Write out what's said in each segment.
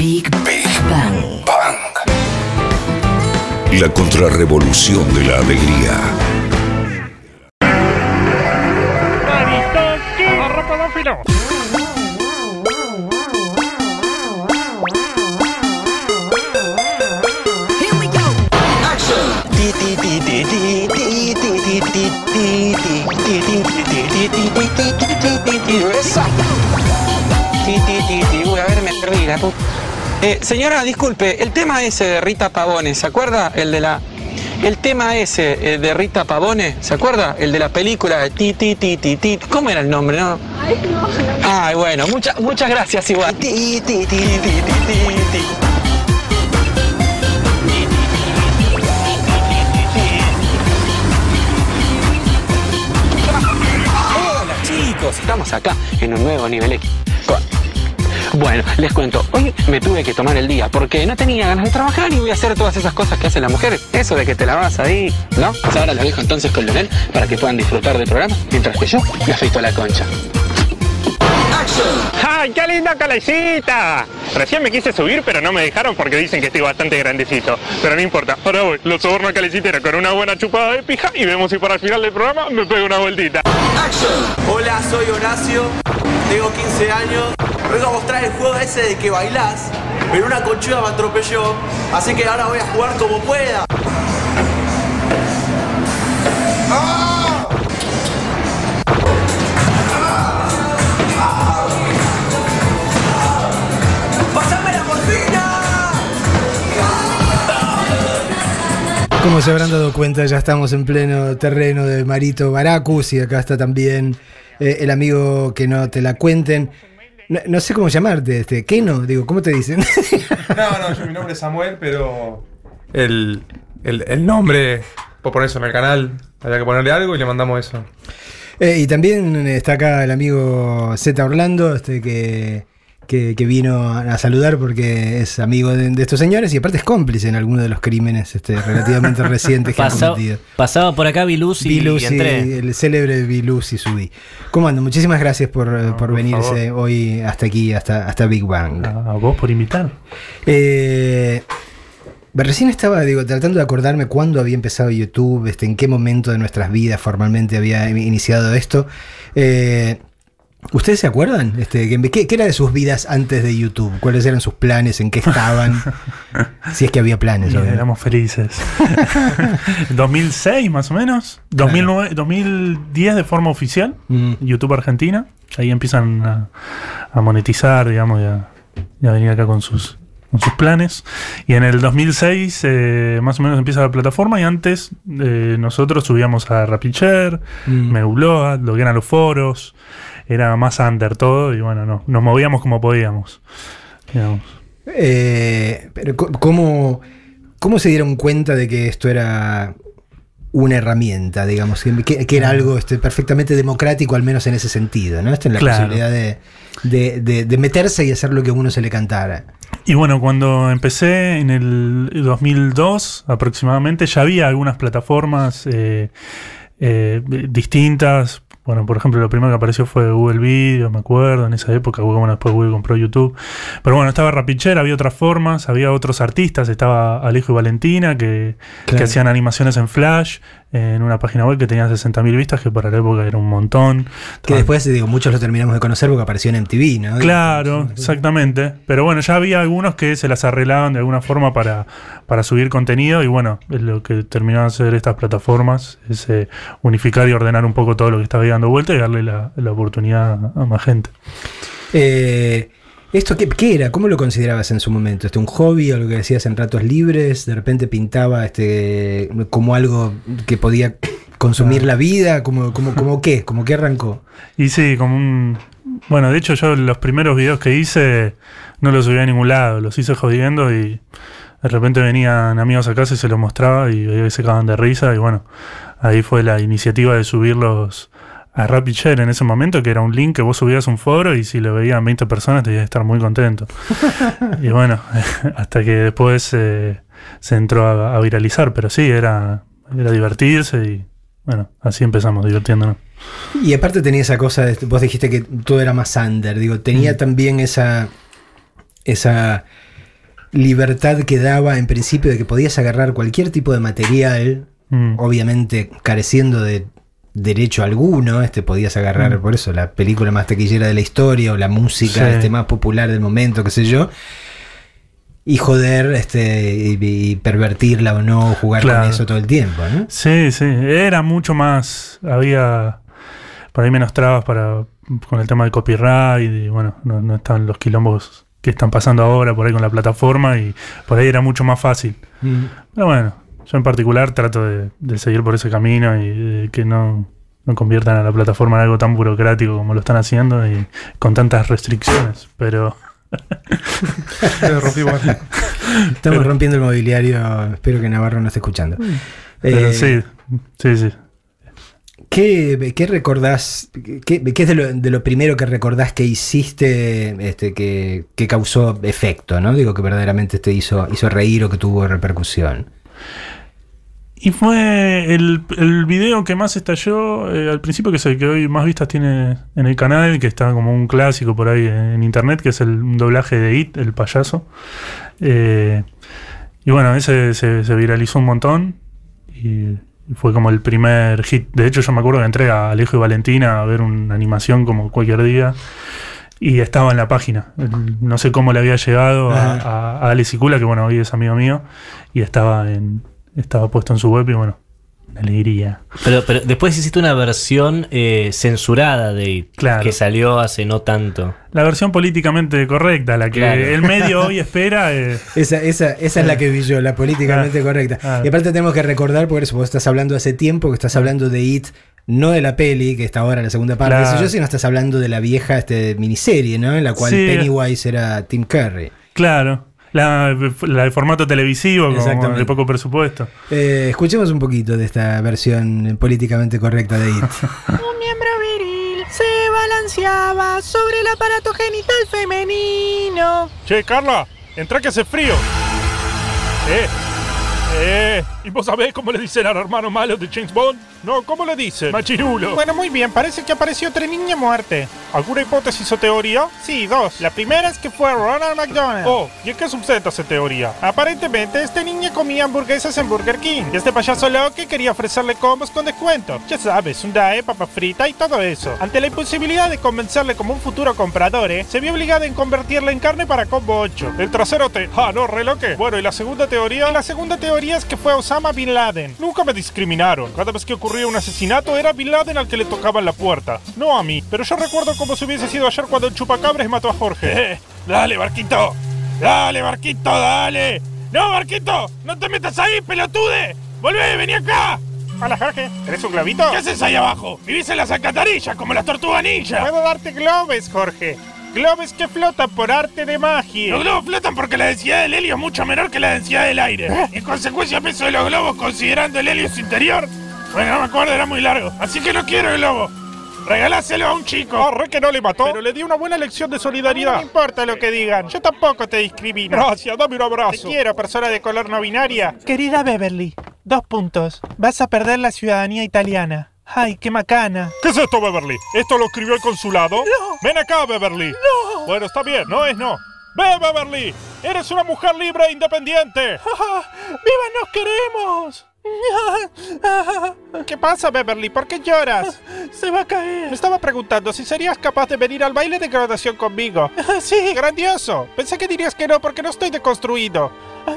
Big, Bang. Bang. La contrarrevolución de la alegría. Uy, a ver, me perdí la puta. Eh, señora, disculpe, el tema ese de Rita Pavone, ¿se acuerda? El de la. El tema ese eh, de Rita Pavone, ¿se acuerda? El de la película de Ti Ti Ti Ti Ti. ¿Cómo era el nombre, no? Ay, no. Ay, bueno, muchas muchas gracias igual. Ti Ti Ti Ti Ti Ti Ti. Hola chicos, estamos acá en un nuevo nivel X. Bueno, les cuento, hoy me tuve que tomar el día porque no tenía ganas de trabajar y voy a hacer todas esas cosas que hacen las mujeres. Eso de que te la vas ahí, ¿no? Pues ahora lo dejo entonces con Leonel para que puedan disfrutar del programa mientras que yo me afeito la concha. ¡Ay, qué linda calecita! Recién me quise subir, pero no me dejaron porque dicen que estoy bastante grandecito. Pero no importa, ahora voy, lo soborno a calecitera con una buena chupada de pija y vemos si para el final del programa me pego una vueltita. Hola, soy Horacio, tengo 15 años. Vengo a mostrar el juego ese de que bailás, pero una conchuda me atropelló, así que ahora voy a jugar como pueda. Como se habrán dado cuenta, ya estamos en pleno terreno de Marito Baracus y acá está también eh, el amigo que no te la cuenten. No, no sé cómo llamarte, este, Keno, digo, ¿cómo te dicen? No, no, yo mi nombre es Samuel, pero el, el, el nombre, por poner eso en el canal, había que ponerle algo y le mandamos eso. Eh, y también está acá el amigo Z Orlando, este que, que, que vino a saludar porque es amigo de, de estos señores y aparte es cómplice en alguno de los crímenes este, relativamente recientes que han Pasó- cometido. pasaba por acá Vilus y, y entré. el célebre Vilusi Subí. ¿Cómo ando? Muchísimas gracias por, por por venirse hoy hasta aquí, hasta, hasta Big Bang. A vos por invitar. Eh, recién estaba digo, tratando de acordarme cuándo había empezado YouTube, este, en qué momento de nuestras vidas formalmente había iniciado esto. Eh, ¿Ustedes se acuerdan? Este, ¿qué, qué era de sus vidas antes de YouTube? ¿Cuáles eran sus planes? ¿En qué estaban? si es que había planes. Éramos felices. 2006 más o menos. 2009, 2010 de forma oficial. Mm. YouTube Argentina. Ahí empiezan a, a monetizar, digamos, y a, y a venir acá con sus, con sus planes. Y en el 2006 eh, más o menos empieza la plataforma y antes eh, nosotros subíamos a Rapicher, Mm. Meubload, lo que eran los foros. Era más under todo y bueno, no, nos movíamos como podíamos. digamos. Eh, pero ¿cómo, ¿cómo se dieron cuenta de que esto era una herramienta, digamos, que, era algo este, perfectamente democrático, al menos en ese sentido, ¿no? Esta en la Claro. posibilidad de, de- de- de meterse y hacer lo que a uno se le cantara. Y bueno, cuando empecé en el 2002 aproximadamente, ya había algunas plataformas eh, eh, distintas. Bueno, por ejemplo, lo primero que apareció fue Google Video, me acuerdo, en esa época, bueno, después Google compró YouTube. Pero bueno, estaba Rapicher, había otras formas, había otros artistas, estaba Alejo y Valentina, que, Claro. que hacían animaciones en Flash, en una página web que tenía 60.000 vistas, que para la época era un montón. Que después, digo, muchos lo terminamos de conocer porque apareció en MTV, ¿no? Claro, exactamente. Pero bueno, ya había algunos que se las arreglaban de alguna forma para, para subir contenido y bueno, lo que terminaron de hacer estas plataformas es eh, unificar y ordenar un poco todo lo que estaba dando vuelta y darle la, la oportunidad a más gente. Eh, ¿Esto qué, era? ¿Cómo lo considerabas en su momento? ¿Este, ¿Un hobby o lo que decías en ratos libres? ¿De repente pintaba este, como algo que podía consumir la vida? ¿Como, como, como qué? ¿Como qué arrancó? Y sí, como un... Bueno, de hecho yo los primeros videos que hice no los subí a ningún lado, los hice jodiendo y de repente venían amigos a casa y se los mostraba y se cagaban de risa y bueno, ahí fue la iniciativa de subirlos a RapidShare en ese momento, que era un link que vos subías un foro y si lo veían 20 personas te ibas a estar muy contento. y bueno, hasta que después eh, se entró a, a viralizar, pero sí, era, era divertirse y bueno, así empezamos divirtiéndonos. Y aparte tenía esa cosa, de- vos dijiste que todo era más under, digo, tenía también esa, esa libertad que daba en principio de que podías agarrar cualquier tipo de material, Mm. obviamente careciendo de derecho alguno, este podías agarrar Mm. por eso la película más taquillera de la historia o la música Sí. este, más popular del momento, qué sé yo. Y joder, este, y, y pervertirla o no, jugar Claro. con eso todo el tiempo, ¿no? Sí, sí, era mucho más, había por ahí menos trabas para con el tema del copyright y bueno, no, no estaban los quilombos que están pasando ahora por ahí con la plataforma y por ahí era mucho más fácil. Pero bueno, yo en particular trato de, de seguir por ese camino y de que no, no conviertan a la plataforma en algo tan burocrático como lo están haciendo y con tantas restricciones. Pero. Estamos rompiendo el mobiliario, espero que Navarro no esté escuchando. pero Eh, sí, sí, sí. ¿Qué, qué recordás? ¿Qué, qué es de lo, de lo primero que recordás que hiciste este, que, que causó efecto? ¿no? Digo que verdaderamente te hizo, hizo reír o que tuvo repercusión. Y fue el, el video que más estalló eh, al principio, que es el que hoy más vistas tiene en el canal, que está como un clásico por ahí en internet, que es el doblaje de It, el payaso. Eh, y bueno, ese se, se viralizó un montón y fue como el primer hit. De hecho, yo me acuerdo que entré a Alejo y Valentina a ver una animación como cualquier día. Y estaba en la página. No sé cómo le había llegado a, a, a Ale Sicula, que bueno, hoy es amigo mío. Y estaba en estaba puesto en su web y bueno, una alegría. Pero, pero después hiciste una versión eh, censurada de It, Claro. que salió hace no tanto. La versión políticamente correcta, la que Claro. el medio hoy espera. eh, Esa, esa, esa es la que vi yo, la políticamente Ah, correcta. ah. Y aparte tenemos que recordar, por eso vos estás hablando hace tiempo, que estás hablando de It, no de la peli, que está ahora en la segunda parte, Claro. yo, sino estás hablando de la vieja este, miniserie, ¿no? En la cual Sí. Pennywise era Tim Curry. claro. La, la de formato televisivo, como de poco presupuesto. Eh, escuchemos un poquito de esta versión políticamente correcta de It. Un miembro viril se balanceaba sobre el aparato genital femenino. Che, Carla, entra que hace frío. Eh, eh, ¿y vos sabés cómo le dicen al hermano malo de James Bond? No, ¿cómo le dicen? Machirulo. Bueno, muy bien, parece que apareció otra niña muerte. ¿Alguna hipótesis o teoría? Sí, dos. La primera es que fue Ronald McDonald. Oh, ¿y en qué subseta esa teoría? Aparentemente, este niño comía hamburguesas en Burger King. Y este payaso loco quería ofrecerle combos con descuento. Ya sabes, un DAE, papa frita y todo eso. Ante la imposibilidad de convencerle como un futuro comprador, ¿eh? se vio obligado en convertirle en carne para combo 8. El trasero te... Ah, no, reloque. Bueno, ¿y la segunda teoría? Y la segunda teoría es que fue Osama Bin Laden. Nunca me discriminaron. Cada vez que ocurría un asesinato era Bin Laden al que le tocaban la puerta. No a mí. Pero yo recuerdo como si hubiese sido ayer cuando el chupacabres mató a Jorge. Eh, dale, Barquito. Dale, Barquito, dale. No, Barquito. No te metas ahí, pelotude. Volvé, vení acá. Hola, Jorge. ¿Eres un globito? ¿Qué haces ahí abajo? Vivís en las alcantarillas como las tortugas ninja. Puedo darte globes, Jorge. Globes que flotan por arte de magia. Los globos flotan porque la densidad del helio es mucho menor que la densidad del aire. En consecuencia, el peso de los globos, considerando el helio su interior, bueno, no me acuerdo, era muy largo. Así que no quiero el globo. Regaláselo a un chico. Ah, re que no le mató. Pero le di una buena lección de No solidaridad. me importa lo que digan. Yo tampoco te discrimino. Gracias, dame un Te abrazo. quiero, persona de color no binaria. Querida Beverly, dos puntos. Vas a perder la ciudadanía italiana. Ay, qué macana. ¿Qué es esto, Beverly? ¿Esto lo escribió el consulado? No. Ven acá, Beverly. No. Bueno, está bien, no es no. Ve, Beverly. Eres una mujer libre e independiente. ¡Viva nos queremos! ¿Qué pasa, Beverly? ¿Por qué lloras? Se va a caer. Me estaba preguntando si serías capaz de venir al baile de graduación conmigo. Sí, grandioso. Pensé que dirías que no porque no estoy deconstruido.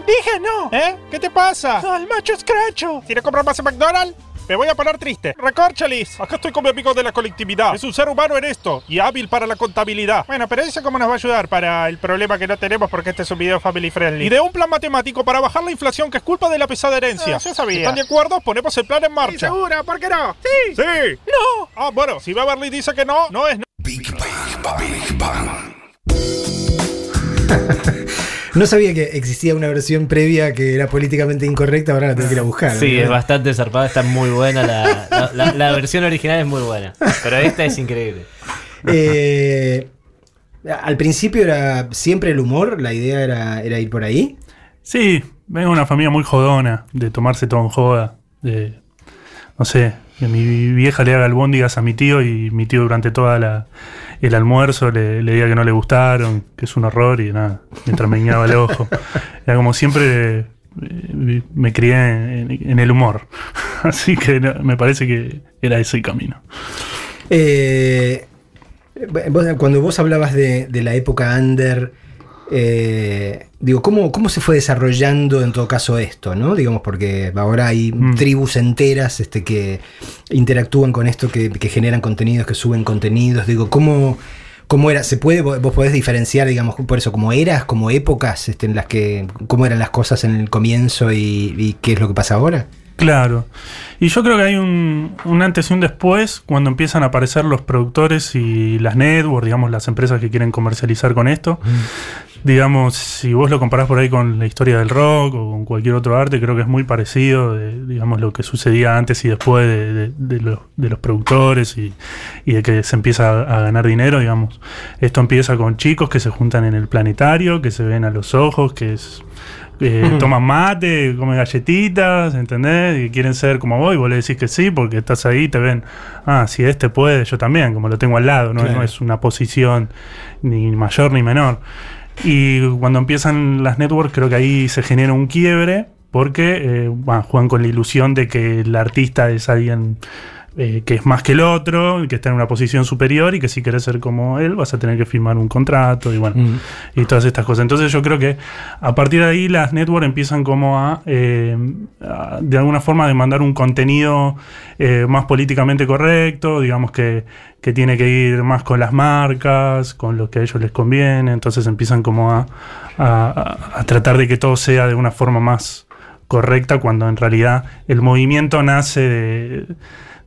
Dije no. ¿Eh? ¿Qué te pasa? Al macho escracho. ¿Quiere comprar más en McDonald's? Me voy a poner triste. Recorcholis. Acá estoy con mi amigo de la colectividad. Es un ser humano en esto y hábil para la contabilidad. Bueno, pero eso cómo nos va a ayudar para el problema que no tenemos porque este es un video family friendly. Y de un plan matemático para bajar la inflación que es culpa de la pesada herencia. Ah, yo sabía. ¿Están de acuerdo? Ponemos el plan en marcha. segura? ¿Por qué no? Sí. ¡Sí! No. Ah, bueno, si Beverly dice que no, no es no. Big Bang. Big Bang. No sabía que existía una versión previa que era políticamente incorrecta, ahora la tengo que ir a buscar. Sí, ¿no? es bastante zarpada, está muy buena. La, la- la- la versión original es muy buena. Pero esta es increíble. Eh, al principio era siempre el humor, la idea era, era ir por ahí. Sí, vengo de una familia muy jodona, de tomarse todo en joda, de, no sé, que mi vieja le haga albóndigas a mi tío y mi tío durante toda la el almuerzo le, le diga que no le gustaron, que es un horror y nada, mientras me guiñaba el ojo. Era como siempre eh, me crié en, en el humor. Así que no, me parece que era ese el camino. Eh, vos- cuando vos hablabas de, de la época under, eh, digo, ¿cómo, ¿cómo se fue desarrollando en todo caso esto? ¿no? Digamos, porque ahora hay Mm. tribus enteras este, que interactúan con esto, que, que generan contenidos, que suben contenidos. Digo, ¿cómo, cómo era? ¿Se puede, vos podés diferenciar, digamos, por eso, como eras, como épocas este, en las que, cómo eran las cosas en el comienzo y, y qué es lo que pasa ahora? Claro. Y yo creo que hay un, un antes y un después cuando empiezan a aparecer los productores y las networks, digamos, las empresas que quieren comercializar con esto. Digamos, si vos lo comparás por ahí con la historia del rock o con cualquier otro arte, creo que es muy parecido, de, digamos, lo que sucedía antes y después de, de- de los, de los productores y, y de que se empieza a, a ganar dinero, digamos. Esto empieza con chicos que se juntan en el planetario, que se ven a los ojos, que es eh, toman mate, comen galletitas, ¿entendés? Y quieren ser como vos y vos le decís que sí porque estás ahí y te ven, ah, si este puede, yo también, como lo tengo al lado, no, Claro. no es una posición ni mayor ni menor. Y cuando empiezan las networks creo que ahí se genera un quiebre porque eh, juegan con la ilusión de que el artista es alguien eh, que es más que el otro, que está en una posición superior y que si querés ser como él vas a tener que firmar un contrato y bueno, Mm. y todas estas cosas. Entonces yo creo que a partir de ahí las networks empiezan como a, eh, a, de alguna forma demandar un contenido eh, más políticamente correcto, digamos que, que tiene que ir más con las marcas, con lo que a ellos les conviene, entonces empiezan como a, a- a tratar de que todo sea de una forma más correcta cuando en realidad el movimiento nace de,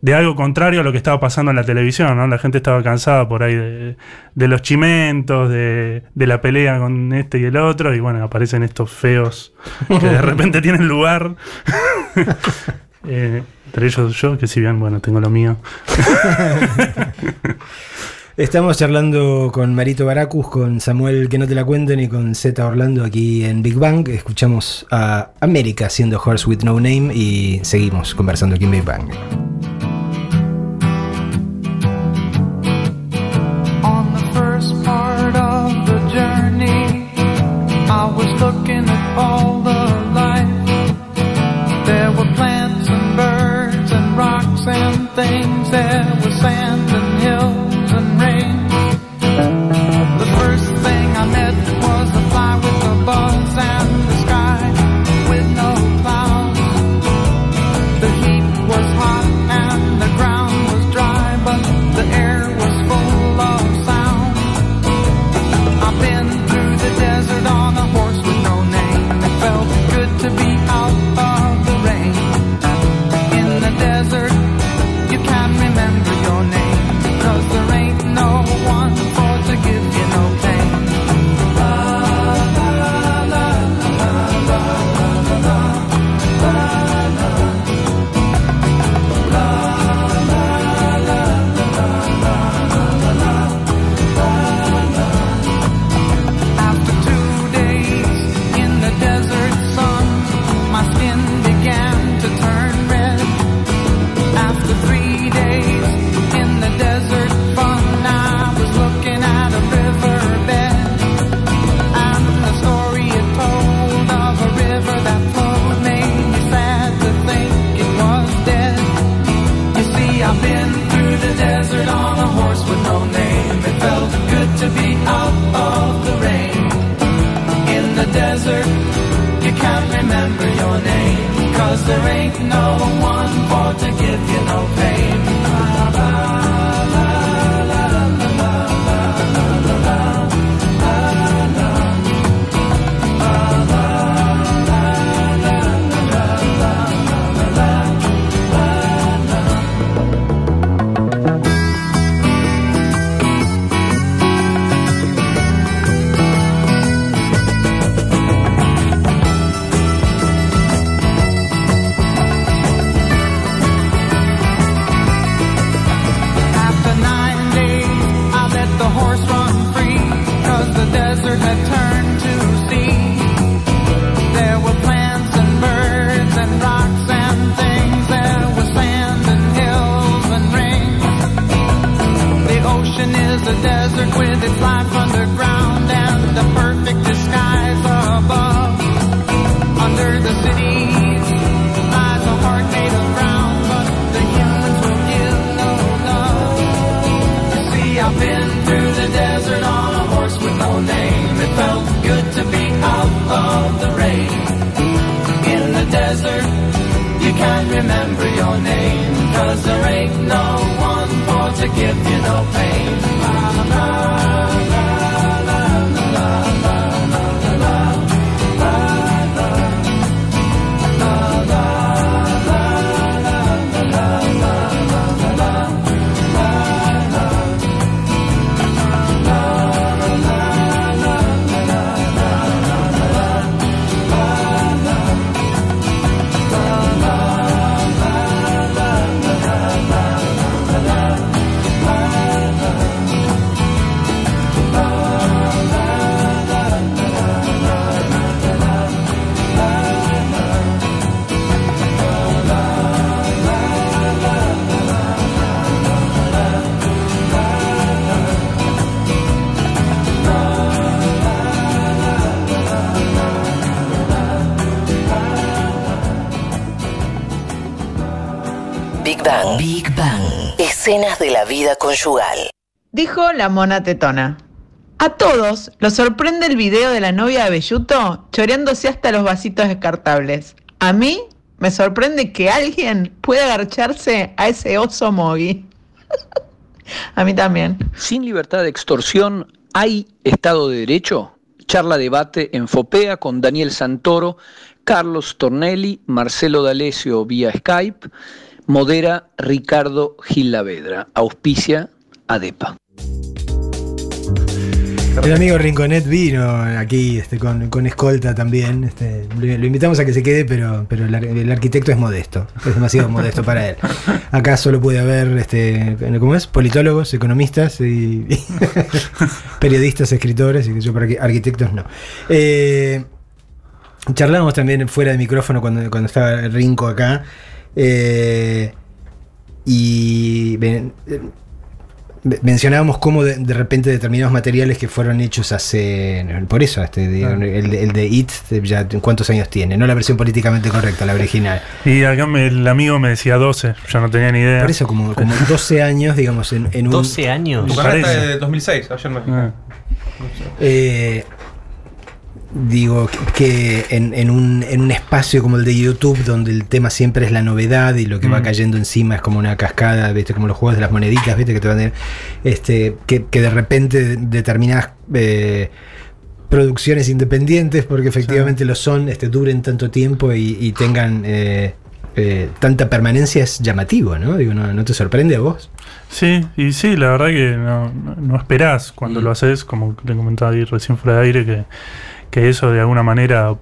de algo contrario a lo que estaba pasando en la televisión, ¿no? La gente estaba cansada por ahí de, de los chimentos, de, de la pelea con este y el otro, y bueno, aparecen estos feos que de repente tienen lugar. Eh, entre ellos yo, que si bien, bueno, tengo lo mío. Estamos charlando con Marito Baracus, con Samuel Que No Te La Cuenten y con Z Orlando aquí en Big Bang. Escuchamos a América haciendo Horse With No Name y seguimos conversando aquí en Big Bang. La mona tetona. A todos los sorprende el video de la novia de Belluto choreándose hasta los vasitos descartables. A mí me sorprende que alguien pueda agarcharse a ese oso mogi. a mí también. Sin libertad de extorsión, ¿hay Estado de Derecho? Charla debate en Fopea con Daniel Santoro, Carlos Tornelli, Marcelo D'Alessio vía Skype, modera Ricardo Gilavedra, auspicia ADEPA. El amigo Rinconet vino aquí este, con, escolta también. Este, lo, invitamos a que se quede, pero, el, ar- el arquitecto es modesto. Es demasiado modesto para él. Acá solo puede haber, este, ¿cómo es? Politólogos, economistas y, periodistas, escritores, y arquitectos no. Eh, charlamos también fuera de micrófono cuando, estaba Rinco acá. eh, y ven- mencionábamos cómo de, de repente determinados materiales que fueron hechos hace. Por eso, este, de- Ah. el, de- el de It, de ya cuántos años tiene, no la versión políticamente correcta, la original. Y acá me- el amigo me decía 12, yo no tenía ni idea. Por eso, como, como 12 años, digamos, en, en un. 12 años. Tu de 2006, ayer me Ah. Eh, digo que en, en un, en un espacio como el de YouTube, donde el tema siempre es la novedad y lo que va Mm. cayendo encima es como una cascada, ¿viste? como los juegos de las moneditas, ¿viste? que te van a- este, que, que de repente determinadas eh, producciones independientes, porque efectivamente lo son, este, duren tanto tiempo y, y tengan eh, eh, tanta permanencia, es llamativo, ¿no? Digo, ¿no, ¿no te sorprende a vos? Sí, y sí, la verdad que no, no- esperás cuando lo haces, como te comentaba ahí recién fuera de aire, que, que eso de alguna manera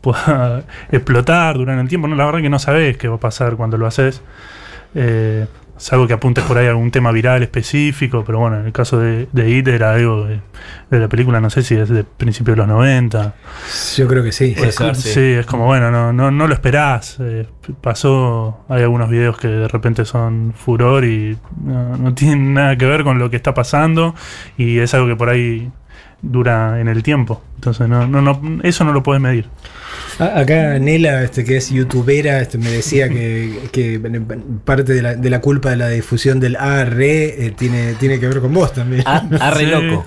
pueda explotar durante el tiempo. No, la verdad que no sabes qué va a pasar cuando lo haces. Eh, salvo que apuntes por ahí a algún tema viral específico, pero bueno, en el caso de, de IT era algo de, de la película, no sé si es de principios de los 90. Yo creo que sí. Es como- sí. es como, bueno, no, no, no lo esperás. eh, pasó, hay algunos videos que de repente son furor y no, no tienen nada que ver con lo que está pasando y es algo que por ahí dura en el tiempo. Entonces, no, no, no, eso no lo puedes medir. Acá Nela, este, que es youtubera, este, me decía que, que parte de la, de la culpa de la difusión del AR eh, tiene, tiene que ver con vos también. A- arre Sí. loco.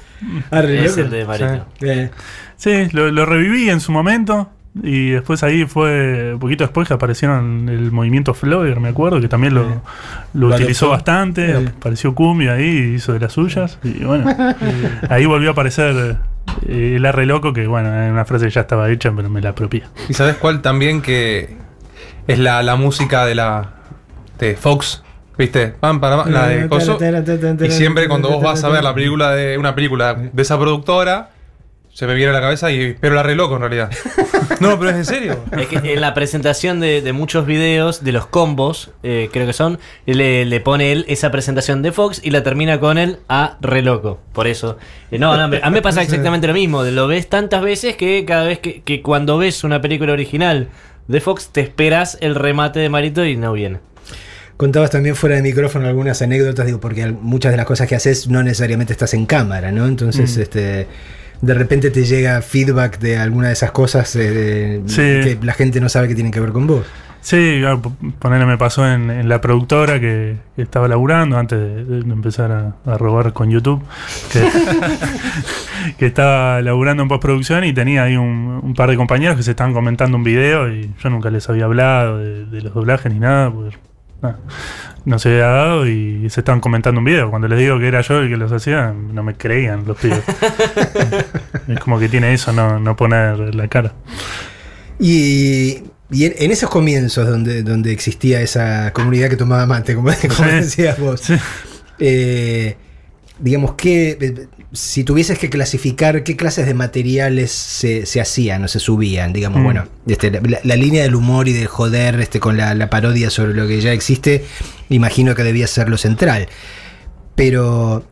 Arre Es loco. el de. Eh, Sí, lo, lo reviví en su momento. Y después ahí fue, un poquito después que aparecieron el movimiento Flogger, me acuerdo, que también lo, lo Lo utilizó adoptó. bastante. Sí. Apareció Cumbia ahí hizo de las suyas. Y bueno, ahí volvió a aparecer eh, el arre loco, que bueno, era una frase que ya estaba hecha, pero me la apropié. ¿Y sabes cuál también que es la, la música de la de Fox? ¿Viste? Pam, para, la de Coso. Y siempre cuando vos vas a ver la película de una película de esa productora, se me viene a la cabeza y pero la re loco en realidad. No, pero es en serio. Es que en la presentación de, de muchos videos, de los combos, eh, creo que son, le, le pone él esa presentación de Fox y la termina con él a re loco. Por eso. Eh, no, no, a mí me pasa exactamente lo mismo. Lo ves tantas veces que cada vez que, que cuando ves una película original de Fox, te esperas el remate de Marito y no viene. Contabas también fuera de micrófono algunas anécdotas, digo, porque muchas de las cosas que haces no necesariamente estás en cámara, ¿no? Entonces, Mm. este, de repente te llega feedback de alguna de esas cosas eh, de- Sí. que la gente no sabe que tienen que ver con vos. Sí, claro, p- ponele me pasó en, en la productora que, que estaba laburando antes de, de empezar a, a robar con YouTube, que, que estaba laburando en postproducción y tenía ahí un, un par de compañeros que se estaban comentando un video y yo nunca les había hablado de, de los doblajes ni nada, nada, no se había dado y se estaban comentando un video. Cuando les digo que era yo el que los hacía, no me creían los pibes. es como que tiene eso, no, no poner la cara. Y, y en, en esos comienzos donde, donde existía esa comunidad que tomaba mate, como, como Sí. decías vos, eh, digamos que si tuvieses que clasificar qué clases de materiales se, se hacían o se subían, digamos, Mm. bueno, este, la, la línea del humor y del joder este, con la, la parodia sobre lo que ya existe, imagino que debía ser lo central. Pero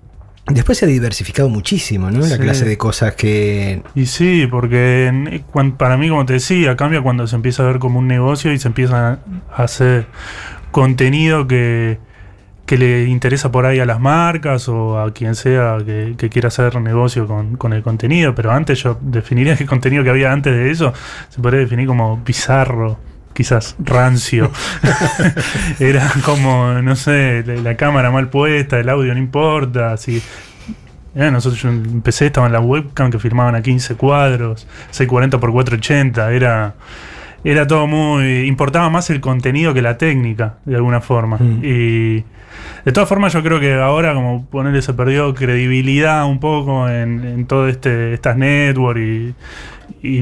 después se ha diversificado muchísimo, ¿no? La clase de cosas que Y sí, porque en- para mí, como te decía, cambia cuando se empieza a ver como un negocio y se empieza a hacer contenido que, que le interesa por ahí a las marcas o a quien sea que, que quiera hacer negocio con, con el contenido. Pero antes yo definiría que el contenido que había antes de eso se podría definir como bizarro. Quizás rancio. Era como, no sé, la, la cámara mal puesta, el audio no importa. Así, eh, nosotros yo empecé, estaban las webcam que filmaban a 15 cuadros, 640 x 480, era, era todo muy... importaba más el contenido que la técnica, de alguna forma. Y de todas formas yo creo que ahora como ponerle se perdió credibilidad un poco en, en todo este estas network y,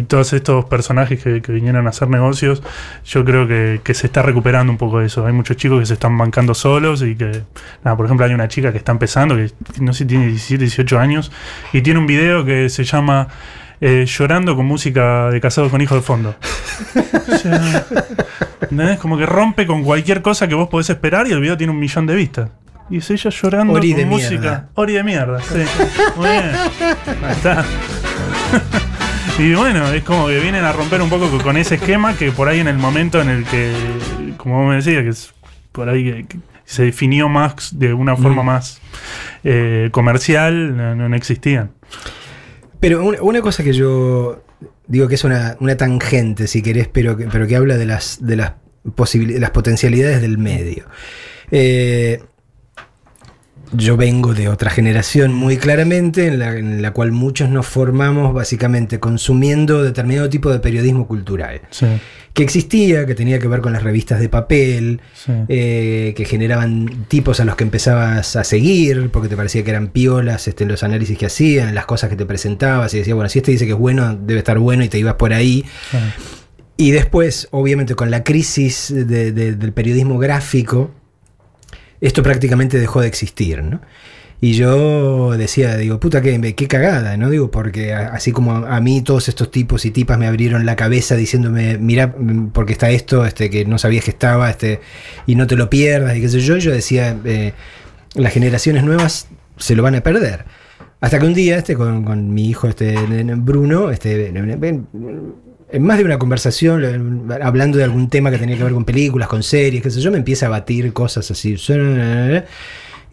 todos estos personajes que, vinieron a hacer negocios, yo creo que, que se está recuperando un poco eso. Hay muchos chicos que se están bancando solos y que, nada, por ejemplo, hay una chica que está empezando, que no sé tiene 17, 18 años, y tiene un video que se llama eh, Llorando con música de casados con hijos de fondo. O sea, ¿entendés? Como que rompe con cualquier cosa que vos podés esperar y el video tiene un millón de vistas. Y es ella llorando Ori con de música. mierda. Ori de mierda, sí. Muy bien. Ahí está. Y bueno, es como que vienen a romper un poco con- ese esquema que por ahí en el momento en el que, como vos me decías, que es por ahí que, que se definió más de una forma Mm. más eh, comercial, no, no existían. Pero una, cosa que yo digo que es una, una tangente, si querés, pero que, pero que habla de las, de las, las potencialidades del medio. Eh, yo vengo de otra generación muy claramente, en la, en la cual muchos nos formamos básicamente consumiendo determinado tipo de periodismo cultural. Sí. Que existía, que tenía que ver con las revistas de papel, Sí. eh, que generaban tipos a los que empezabas a seguir, porque te parecía que eran piolas este, los análisis que hacían, las cosas que te presentabas, y decías, bueno, si este dice que es bueno, debe estar bueno, y te ibas por ahí. Y después, obviamente, con la crisis de- de- del periodismo gráfico, esto prácticamente dejó de existir, ¿no? Y yo decía, digo, puta, qué, qué cagada, ¿no? Digo, porque así como a, mí todos estos tipos y tipas me abrieron la cabeza diciéndome, mira, porque está esto, este, que no sabías que estaba, este, y no te lo pierdas, y qué sé yo, yo decía, eh, las generaciones nuevas se lo van a perder. Hasta que un día, este, con, con mi hijo, este, Bruno, este, en más de una conversación, eh, hablando de algún tema que tenía que ver con películas, con series, qué sé yo, me empieza a batir cosas así.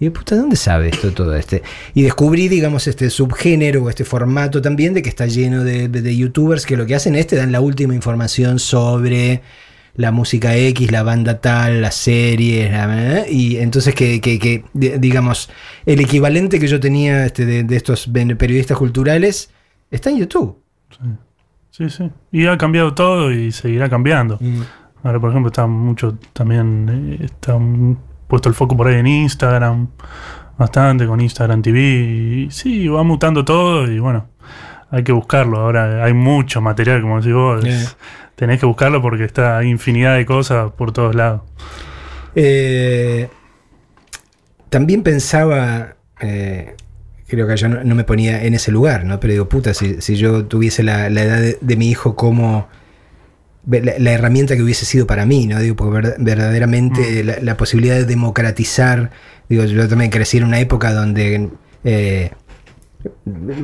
Y puta, ¿dónde sabe esto todo este? Y descubrí, digamos, este subgénero o este formato también de que está lleno de, de- youtubers que lo que hacen es te dan la última información sobre la música X, la banda tal, las series, la- y entonces que, que- que, di- digamos, el equivalente que yo tenía este, de, de estos periodistas culturales está en YouTube. Sí, sí. Y ha cambiado todo y seguirá cambiando. Ahora, por ejemplo, está mucho también, eh, está puesto el foco por ahí en Instagram, bastante con Instagram TV. Y sí, va mutando todo y bueno, hay que buscarlo. Ahora hay mucho material, como decís vos. es- Yeah. Tenés que buscarlo porque está hay infinidad de cosas por todos lados. Eh, también pensaba, eh, creo que yo no, no me ponía en ese lugar, ¿no? Pero digo, puta, si, si yo tuviese la, la edad de, de mi hijo como la, la herramienta que hubiese sido para mí, ¿no? Digo, porque ver- verdaderamente la, la posibilidad de democratizar, digo, yo también crecí en una época donde eh,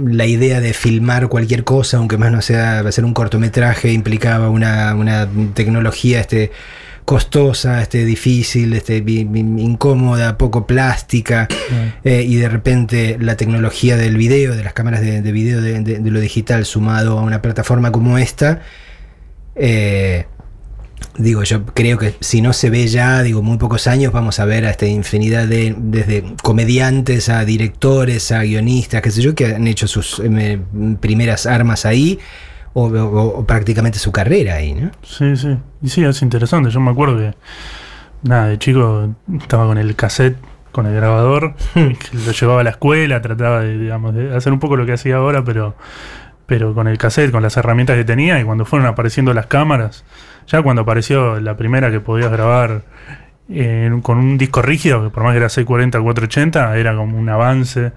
la idea de filmar cualquier cosa, aunque más no sea hacer un cortometraje, implicaba una, una tecnología este, costosa, este, difícil, este, incómoda, poco plástica, eh, y de repente la tecnología del video, de las cámaras de, de video de, de- de lo digital sumado a una plataforma como esta, eh, digo, yo creo que si no se ve ya, digo, muy pocos años, vamos a ver a esta infinidad de, desde comediantes a directores, a guionistas, qué sé yo, que han hecho sus eh, primeras armas ahí, o, o- o prácticamente su carrera ahí, ¿no? Sí, sí. Y sí, es interesante. Yo me acuerdo que, nada, de chico estaba con el cassette, con el grabador, que lo llevaba a la escuela, trataba de, digamos, de hacer un poco lo que hacía ahora, pero, pero con el cassette, con las herramientas que tenía, y cuando fueron apareciendo las cámaras, ya cuando apareció la primera que podías grabar eh, con un disco rígido, que por más que era 640 480, era como un avance,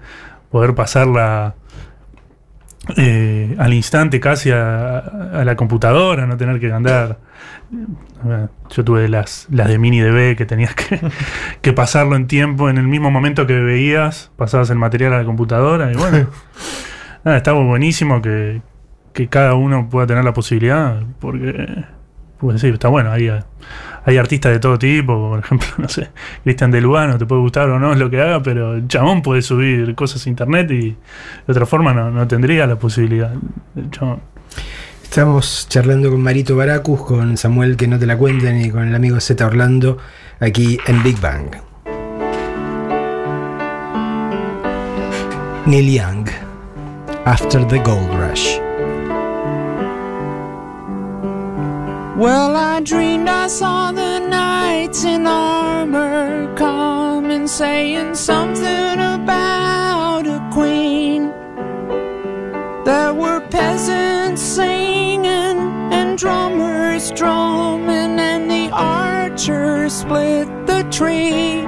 poder pasarla eh, al instante casi a, a la computadora, no tener que andar. Eh, Yo tuve las, las de mini DB que tenías que, que pasarlo en tiempo, en el mismo momento que veías, pasabas el material a la computadora y bueno, nada, estaba buenísimo que, que cada uno pueda tener la posibilidad, porque, pues sí, está bueno, hay, hay artistas de todo tipo, por ejemplo, no sé, Cristian de Lugano, te puede gustar o no es lo que haga, pero el chabón puede subir cosas a internet y de otra forma no, tendría la posibilidad. El chabón. Estamos charlando con Marito Baracus, con Samuel que no te la cuenten y con el amigo Z Orlando aquí en Big Bang. Neil Young, After the Gold Rush. Well, I dreamed I saw the knights in armor coming, saying something about a queen. There were peasants singing and drummers drumming, and the archers split the tree.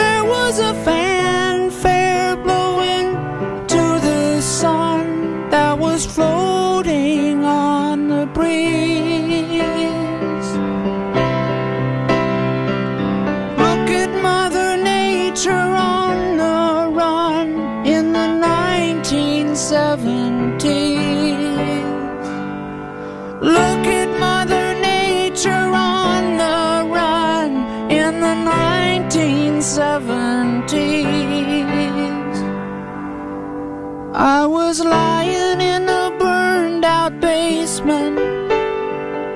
There was a fanfare blowing to the sun that was floating Look at Mother Nature on the run in the 1970s. I was lying in a burned out basement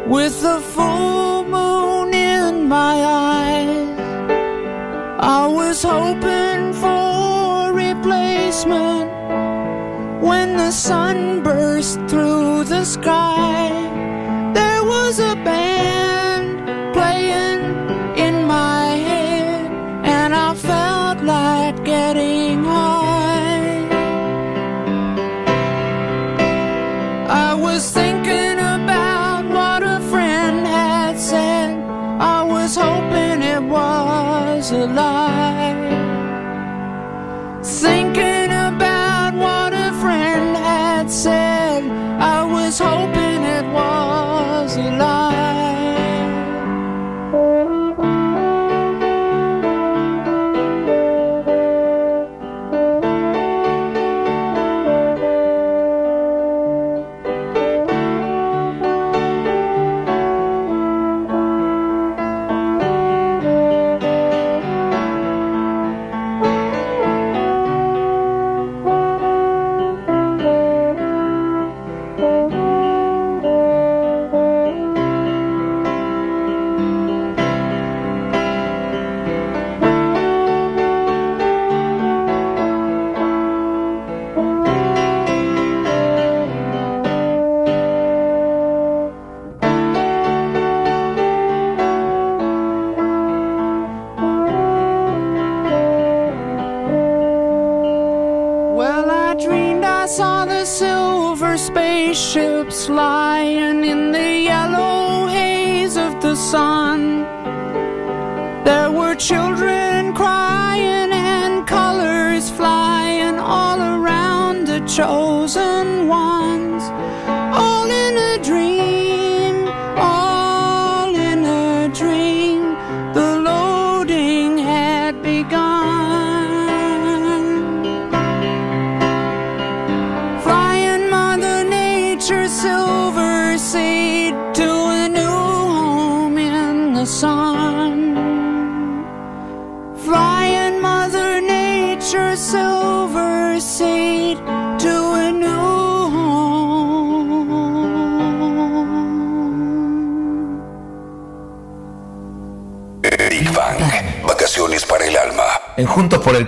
with the full moon in my eyes. I was hoping for replacement when the sun burst through the sky. There was a band playing in my head, and I felt like getting high. I was thinking about what a friend had said. I was hoping it was a lie. Thinking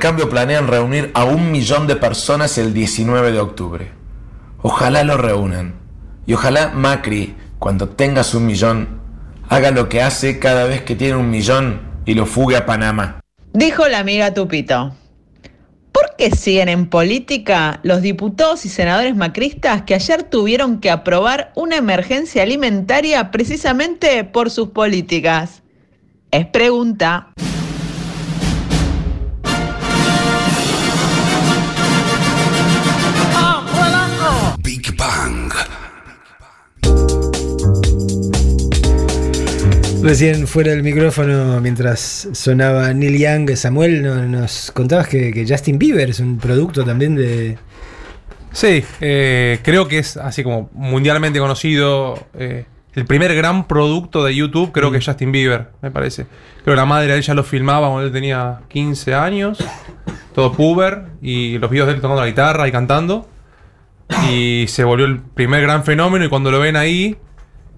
Cambio planean reunir a un millón de personas el 19 de octubre. Ojalá lo reúnan. Y ojalá Macri, cuando tengas un millón, haga lo que hace cada vez que tiene un millón y lo fugue a Panamá. Dijo la amiga Tupito. ¿Por qué siguen en política los diputados y senadores macristas que ayer tuvieron que aprobar una emergencia alimentaria precisamente por sus políticas? Es pregunta. Recién fuera del micrófono, mientras sonaba Neil Young, Samuel, no- nos contabas que, que Justin Bieber es un producto también de... Sí, eh, creo que es así como mundialmente conocido. eh, el primer gran producto de YouTube creo que es Justin Bieber, me parece. Creo que la madre de él ya lo filmaba cuando él tenía 15 años, todo puber, y los videos de él tocando la guitarra y cantando. Y se volvió el primer gran fenómeno y cuando lo ven ahí,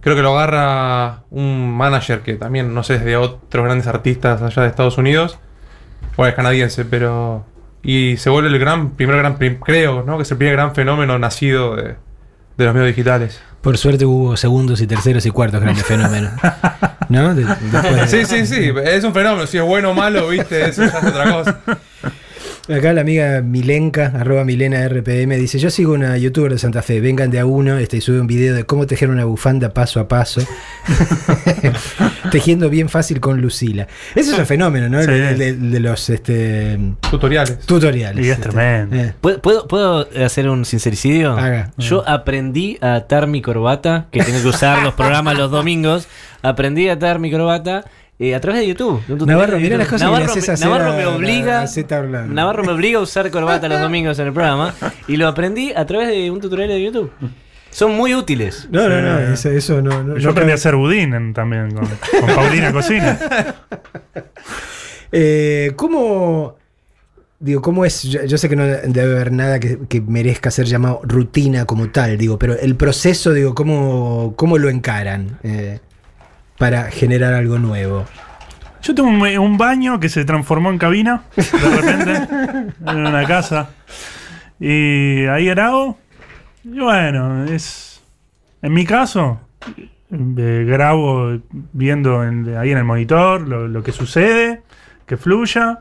creo que lo agarra un manager que también, no sé, es de otros grandes artistas allá de Estados Unidos. Bueno, es canadiense, pero... Y se vuelve el gran, primer gran, creo, ¿no? Que es el primer gran fenómeno nacido de, de los medios digitales. Por suerte hubo segundos y terceros y cuartos grandes fenómenos. ¿No? De- Sí, sí, sí, es un fenómeno. Si es bueno o malo, viste, eso ya es otra cosa. Acá la amiga Milenka, arroba Milena RPM, dice: Yo sigo una youtuber de Santa Fe, vengan de a uno este, y sube un video de cómo tejer una bufanda paso a paso. Tejiendo bien fácil con Lucila. Ese es un fenómeno, ¿no? Sí. El de, de los este, tutoriales. Tutoriales. Y es este. tremendo. Eh. ¿Puedo, puedo, puedo hacer un sincericidio? Haga. Yo aprendí a atar mi corbata, que tengo que usar los programas los domingos. Aprendí a atar mi corbata eh, a través de YouTube. Navarro, YouTube. las cosas que Navarro, haces me, hacer Navarro a- me obliga. a Zeta Orlando. Navarro me obliga a usar corbata los domingos en el programa. Y lo aprendí a través de un tutorial de YouTube. Son muy útiles. No, no, no, eso, eso no. no- Yo no aprendí a hacer budín en- también con, con Paulina Cocina. Eh, ¿Cómo.? Digo, ¿cómo es? Yo, yo sé que no debe haber nada que, que merezca ser llamado rutina como tal, digo, pero el proceso, digo, ¿cómo, cómo lo encaran eh, para generar algo nuevo? Yo tengo un, un baño que se transformó en cabina, de repente, en una casa. Y ahí grabo. Y bueno, es. En mi caso, eh, grabo viendo en- ahí en el monitor lo, lo que sucede, que fluya.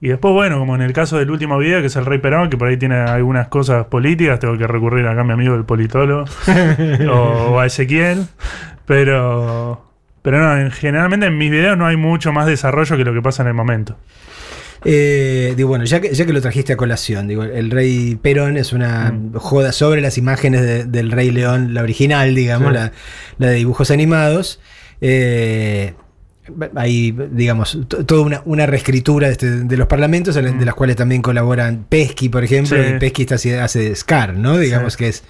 Y después, bueno, como en el caso del último video, que es el Rey Perón, que por ahí tiene algunas cosas políticas, tengo que recurrir acá a mi amigo el politólogo o, o a Ezequiel. Pero, pero no, en- generalmente en mis videos no hay mucho más desarrollo que lo que pasa en el momento. Eh, digo, bueno, ya que, ya que lo trajiste a colación, digo, el Rey Perón es una joda sobre las imágenes de- del Rey León, la original, digamos, Sí. la, la de dibujos animados. Eh, hay, digamos, to- toda una, una reescritura de, este- de los parlamentos, en- de las cuales también colaboran Pesky, por ejemplo. Sí. y Pesky está, hace- Scar, ¿no? Digamos Sí. que es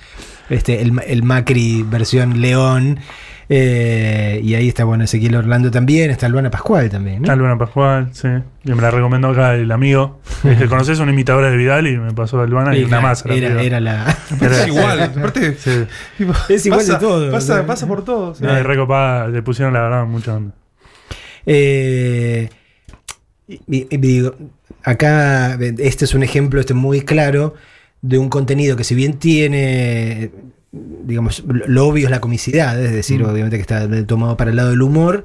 este, el, el Macri versión León. Eh, y ahí está, bueno, Ezequiel Orlando también, está Luana Pascual también, ¿no? Está Luna Pascual, sí. Y me la recomendó acá el amigo. El que conoces una imitadora de Vidal y me pasó a Luana y Y una más. era- era la- Es igual, aparte. Sí. Es igual pasa- de todo. Pasa, ¿no? pasa por todo. sí. No, y recopada, le pusieron la verdad mucha onda. Eh, y- y digo, acá este es un ejemplo este muy claro de un contenido que si bien tiene, digamos, lo lo obvio es la comicidad, es decir, Mm. obviamente que está tomado para el lado del humor,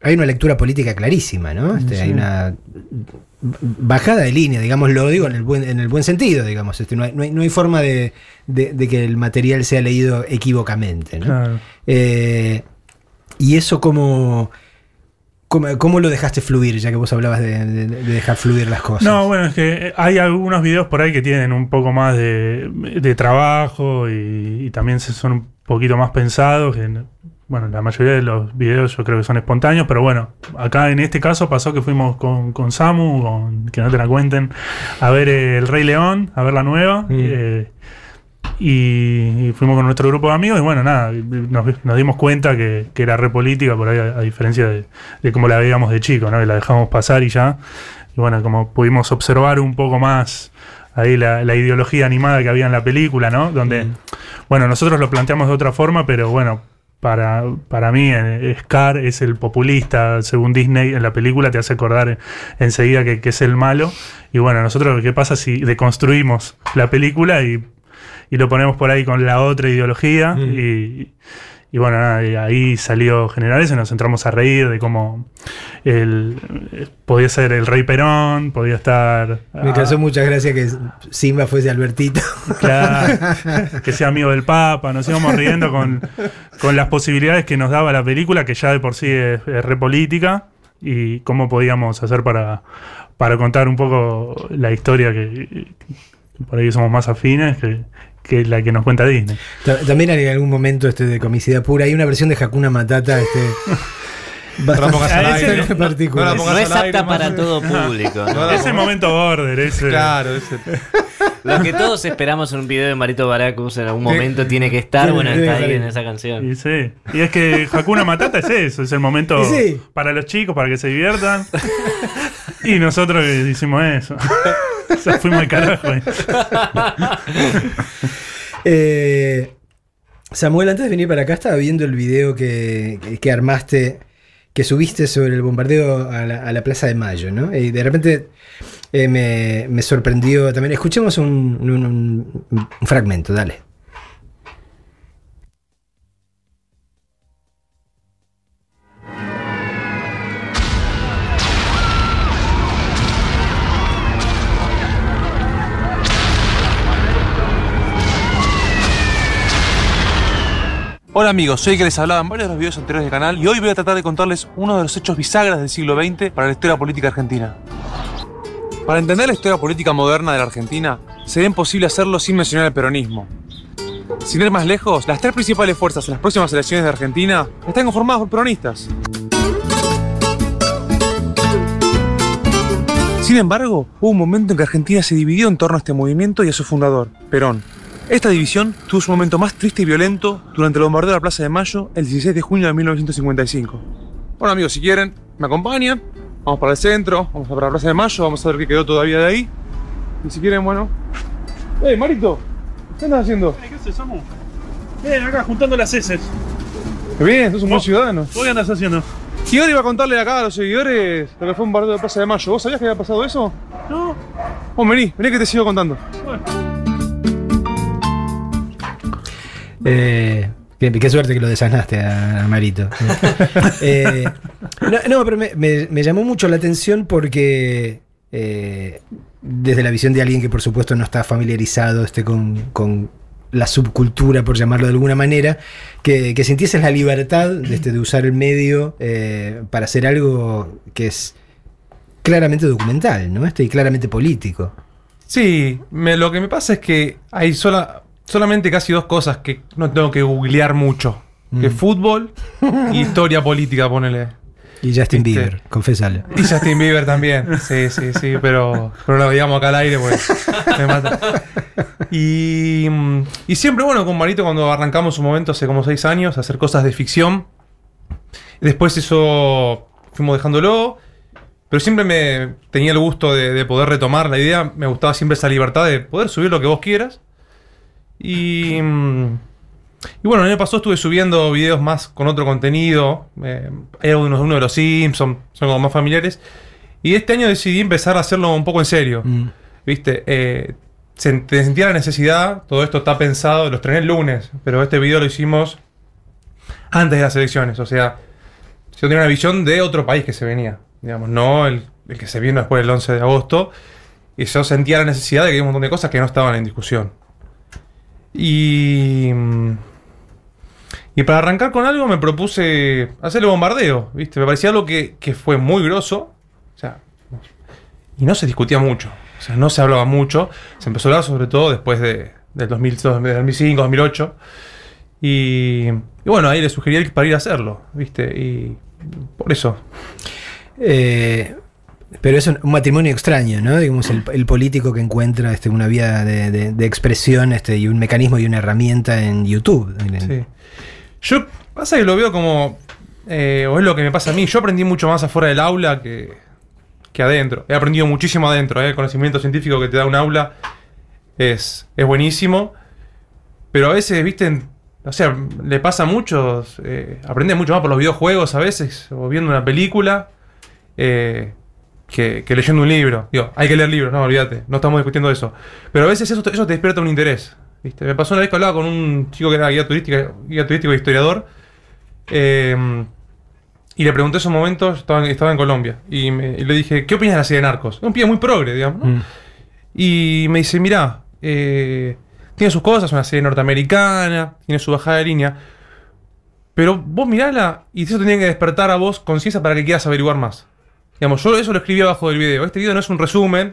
hay una lectura política clarísima, ¿no? Este, Hay una bajada de línea, digámoslo, digo, en el buen, en el buen sentido, digamos. Este, no, hay, no hay- no hay forma de, de- de que el material sea leído equivocamente, ¿no? Claro. Eh, y eso como... ¿Cómo, cómo lo dejaste fluir, ya que vos hablabas de, de- de dejar fluir las cosas? No, bueno, es que hay algunos videos por ahí que tienen un poco más de, de trabajo y, y también se- son un poquito más pensados. que, bueno, la mayoría de los videos yo creo que son espontáneos, pero bueno, acá en este caso pasó que fuimos con, con Samu, con, que no te la cuenten, a ver eh, El Rey León, a ver la nueva. eh, y, y fuimos con nuestro grupo de amigos y bueno, nada, nos, nos dimos cuenta que, que era re política por ahí, a, a diferencia de, de como la veíamos de chico, ¿no? Que la dejamos pasar y ya. Y bueno, como pudimos observar un poco más ahí la, la ideología animada que había en la película, ¿no? Donde, bueno, nosotros lo planteamos de otra forma, pero bueno, para, para mí, eh, Scar es el populista, según Disney, en la película te hace acordar enseguida que, que es el malo. Y bueno, nosotros, ¿qué pasa si deconstruimos la película y, y lo ponemos por ahí con la otra ideología? Y, y bueno, nada, y ahí salió Generales y nos entramos a reír de cómo el, eh, podía ser el Rey Perón, podía estar. Me ah, causó mucha gracia que Simba fuese Albertito. Claro, que sea amigo del Papa, nos íbamos riendo con, con las posibilidades que nos daba la película, que ya de por sí es, es re política, y cómo podíamos hacer para, para contar un poco la historia que, que por ahí somos más afines que, que la que nos cuenta Disney. Ta- También en algún momento este de comicidad pura. Hay una versión de Hakuna Matata. Este, No bastante particular. No No es apta para todo público. ¿no? ese momento border, ese. Claro, ese. Lo que todos esperamos en un video de Marito Baracus en algún momento tiene que estar, bueno, está ahí en esa canción. Y sí. Y es que Hakuna Matata es eso, es el momento sí. para los chicos, para que se diviertan. y nosotros hicimos eso. carajo. ahí. Eh, Samuel, antes de venir para acá, estaba viendo el video que, que- armaste, que subiste sobre el bombardeo a la, Plaza de Mayo, ¿no? Y de repente eh, me, me sorprendió también. Escuchemos un- un- un fragmento, dale. Hola amigos, soy el que les hablaba en varios de los videos anteriores del canal y hoy voy a tratar de contarles uno de los hechos bisagras del siglo XX para la historia política argentina. Para entender la historia política moderna de la Argentina, sería imposible hacerlo sin mencionar el peronismo. Sin ir más lejos, las tres principales fuerzas en las próximas elecciones de Argentina están conformadas por peronistas. Sin embargo, hubo un momento en que Argentina se dividió en torno a este movimiento y a su fundador, Perón. Esta división tuvo su momento más triste y violento durante el bombardeo de la Plaza de Mayo el 16 de junio de 1955. Bueno amigos, si quieren, me acompañan, vamos para el centro, vamos para la Plaza de Mayo, vamos a ver qué quedó todavía de ahí. Y si quieren, bueno... ¡Hey, Marito! ¿Qué andas haciendo? ¿Qué haces, Samu? Bien, acá juntando las heces. Qué bien, sos un buen ciudadano. ¿Vos qué andas haciendo? Y ahora iba a contarle acá a los seguidores lo que fue un bombardeo de la Plaza de Mayo. ¿Vos sabías que había pasado eso? No. Vos vení, vení que te sigo contando. Eh, qué, qué suerte que lo desasnaste a, a Marito. Eh, no, no, pero me, me- me llamó mucho la atención porque eh, desde la visión de alguien que por supuesto no está familiarizado este, con, con la subcultura, por llamarlo de alguna manera, que, que sintieses la libertad de, este, de usar el medio eh, para hacer algo que es claramente documental, ¿no? Este, y claramente político. Sí, me- lo que me pasa es que hay sola, solamente casi dos cosas que no tengo que googlear mucho. Que Mm. fútbol y historia política, ponele. Y Justin ¿Viste? Bieber, confésalo. Y Justin Bieber también. Sí, sí, sí, pero, pero lo digamos acá al aire pues me mata. Y, y siempre, bueno, con Marito cuando arrancamos un momento hace como seis años hacer cosas de ficción. Después eso fuimos dejándolo. Pero siempre me tenía el gusto de, de poder retomar la idea. Me gustaba siempre esa libertad de poder subir lo que vos quieras. Y, mm, y bueno, el año pasado estuve subiendo videos más con otro contenido. Eh, hay algunos uno de los Simpsons, son como más familiares. Y este año decidí empezar a hacerlo un poco en serio. ¿Viste? Eh, sentía la necesidad, todo esto está pensado, lo estrené el lunes, pero este video lo hicimos antes de las elecciones. O sea, yo tenía una visión de otro país que se venía, digamos, no el, el que se vino después del 11 de agosto. Y yo sentía la necesidad de que había un montón de cosas que no estaban en discusión. Y. mm, Y para arrancar con algo me propuse hacer el bombardeo, ¿viste? Me parecía algo que, que fue muy grosso. O sea. Y no se discutía mucho. O sea, no se hablaba mucho. Se empezó a hablar sobre todo después de, del 2000, 2005, 2008. Y, y bueno, ahí le sugerí para ir a hacerlo, ¿viste? Y por eso. Eh, pero es un, matrimonio extraño, ¿no? Digamos, el, político que encuentra este, una vía de, expresión este, y un mecanismo y una herramienta en YouTube. Sí. Yo pasa que lo veo como. eh, o es lo que me pasa a mí. Yo aprendí mucho más afuera del aula que, que adentro. He aprendido muchísimo adentro. eh, El conocimiento científico que te da un aula es, es buenísimo. Pero a veces, viste, o sea, le pasa a muchos, eh, aprende mucho más por los videojuegos a veces, o viendo una película, eh, que, que leyendo un libro. Digo, hay que leer libros, no, olvídate, no estamos discutiendo eso. Pero a veces eso, te- eso te despierta un interés. ¿viste? Me pasó una vez que hablaba con un chico que era guía, turística, guía turístico e historiador, eh, y le pregunté esos momentos, estaba en, estaba en Colombia, y, me- y le dije, ¿qué opinas de la serie de Narcos? Un pibe muy progre, digamos, ¿no? Y me dice, mirá, eh, tiene sus cosas, una serie norteamericana, tiene su bajada de línea, pero vos mirala y eso tenía que despertar a vos conciencia para que quieras averiguar más. Digamos, yo eso lo escribí abajo del video. Este video no es un resumen,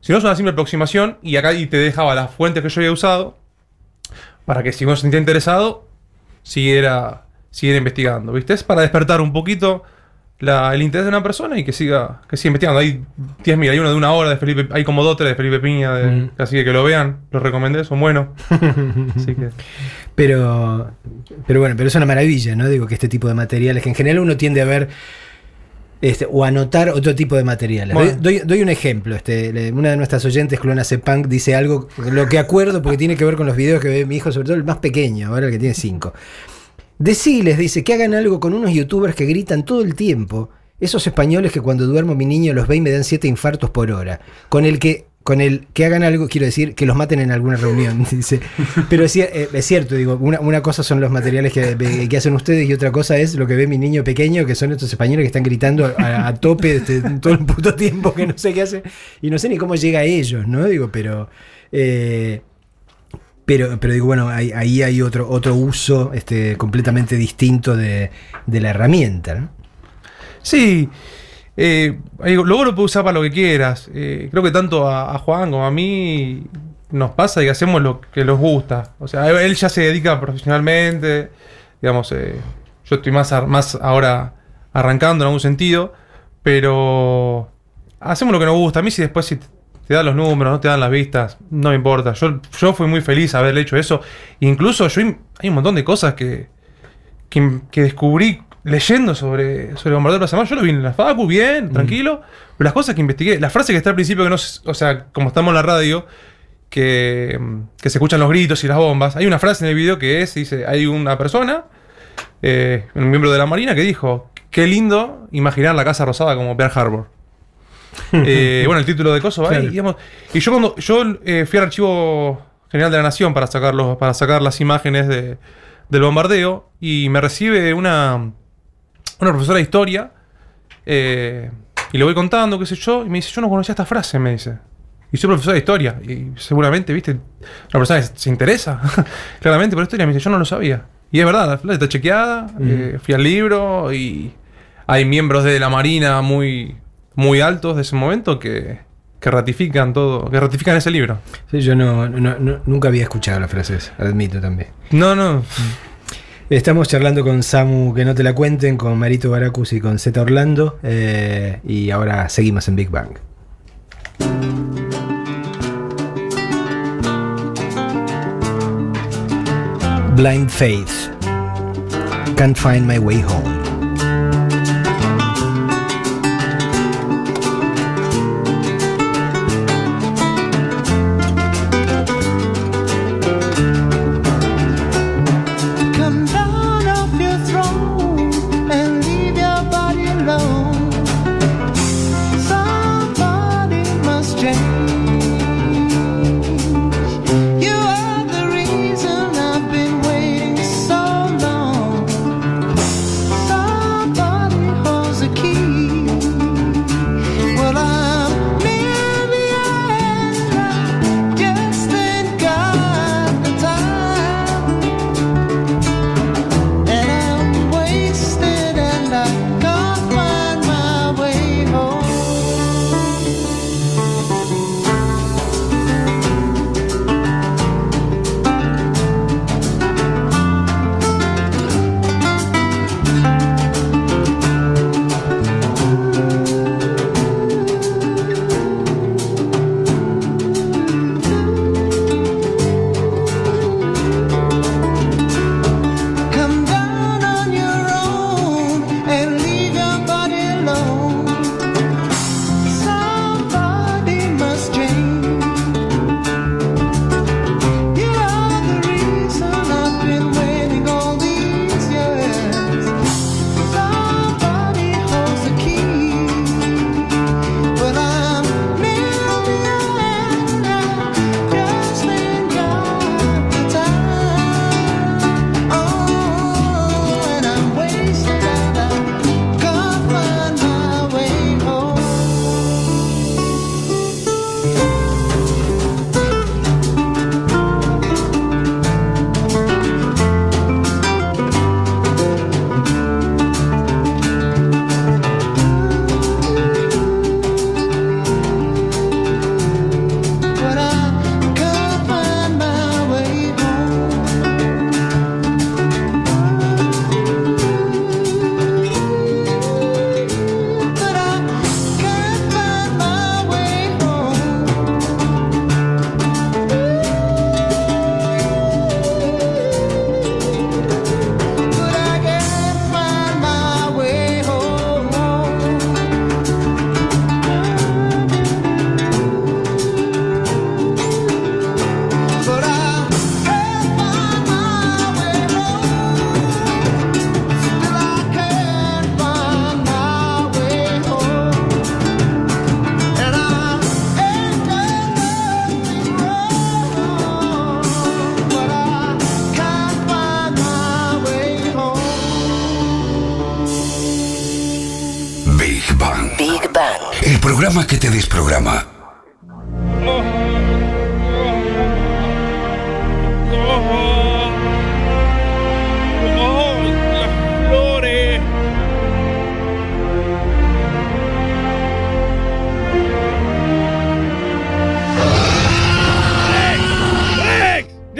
sino es una simple aproximación y acá y te dejaba las fuentes que yo había usado para que si vos te sentías interesado, siguiera, siguiera investigando, ¿viste? Es para despertar un poquito la- el interés de una persona y que siga, que siga investigando. Hay 10.000, hay uno de una hora de Felipe, hay como dos, tres de Felipe Piña, de- así que que lo vean, los recomendé, son buenos. Así que... Pero, pero bueno, pero es una maravilla, ¿no? Digo que este tipo de materiales, que en general uno tiende a ver este, o a notar otro tipo de materiales. Bueno. Doy, un ejemplo. Este, una de nuestras oyentes, Clona Punk, dice algo, lo que acuerdo porque tiene que ver con los videos que ve mi hijo, sobre todo el más pequeño, ahora el que tiene cinco. Deciles, dice, que hagan algo con unos youtubers que gritan todo el tiempo. Esos españoles que cuando duermo mi niño los ve y me dan siete infartos por hora. Con el que, con el que hagan algo, quiero decir, que los maten en alguna reunión. Dice. Pero eh, es cierto, digo, una, una cosa son los materiales que, hacen ustedes y otra cosa es lo que ve mi niño pequeño, que son estos españoles que están gritando a, tope este, todo el puto tiempo que no sé qué hacen. Y no sé ni cómo llega a ellos, ¿no? Digo, pero. eh, pero, pero digo, bueno, ahí, ahí hay otro, otro uso este, completamente distinto de, de la herramienta. ¿no? Sí, eh, luego lo puedes usar para lo que quieras. Eh, creo que tanto a, Juan como a mí nos pasa y hacemos lo que nos gusta. O sea, él ya se dedica profesionalmente. Digamos, eh, yo estoy más, más ahora arrancando en algún sentido, pero hacemos lo que nos gusta. A mí si después si te te dan los números, no te dan las vistas, no me importa. Yo, yo fui muy feliz haber hecho eso. Incluso yo hay un montón de cosas que, que, que descubrí leyendo sobre, sobre Bombardero de Plaza. Yo lo vi en la Facu, bien, tranquilo. Pero las cosas que investigué, la frase que está al principio, que no o sea, como estamos en la radio, que, mm, que se escuchan los gritos y las bombas. Hay una frase en el video que es, dice, hay una persona, eh, un miembro de la Marina, que dijo, qué lindo imaginar la Casa Rosada como Pearl Harbor. Eh, bueno, el título de Coso va ahí, Claro. digamos. Y yo cuando yo eh, fui al archivo general de la Nación para sacar, los- para sacar las imágenes de- del bombardeo y me recibe una, una profesora de historia eh, y le voy contando, qué sé yo, y me dice, yo no conocía esta frase, me dice. Y soy profesor de historia, y seguramente, viste, una persona que se interesa claramente por historia, me dice, yo no lo sabía. Y es verdad, la frase está chequeada, eh, fui al libro y hay miembros de la Marina muy, muy altos de ese momento que, que ratifican todo, que ratifican ese libro. Sí, yo no, no- no- nunca había escuchado la frase esa, admito también. No, no. Estamos charlando con Samu, que no te la cuenten, con Marito Baracus y con Z Orlando. eh, y ahora seguimos en Big Bang. Blind Faith. Can't find my way home.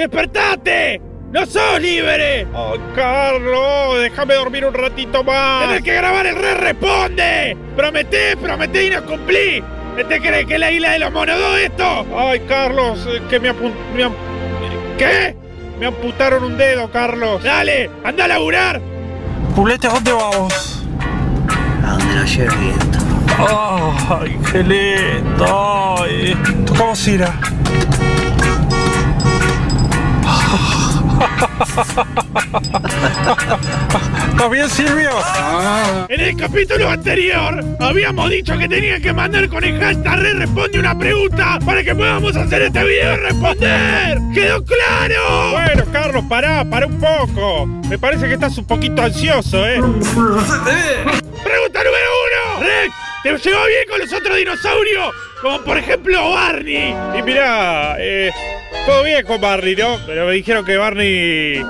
¡Despertate! ¡No sos libre! ¡Oh, Carlos! ¡Déjame dormir un ratito más! ¡Tenés que grabar el Re Responde! ¡Prometé, prometí y no cumplí! ¿Te crees que es la isla de los monodos esto? ¡Ay, Carlos! eh, Que me apun... me am- ¿Qué? Me amputaron un dedo, Carlos. ¡Dale! ¡Anda a laburar! Pulete, ¿a dónde vamos? A donde nos lleve el viento. ¡Ay, qué lindo! Ay, tocamos ira. ¿Estás bien, Silvio? En el capítulo anterior habíamos dicho que tenía que mandar con el hashtag Re responde una pregunta para que podamos hacer este video y responder. ¡Quedó claro! Bueno, Carlos, pará, pará un poco. Me parece que estás un poquito ansioso, ¿eh? Pregunta número uno. Rex, ¿te llevó bien con los otros dinosaurios? Como por ejemplo Barney. Y mirá, eh, todo bien con Barney, ¿no? Pero me dijeron que Barney...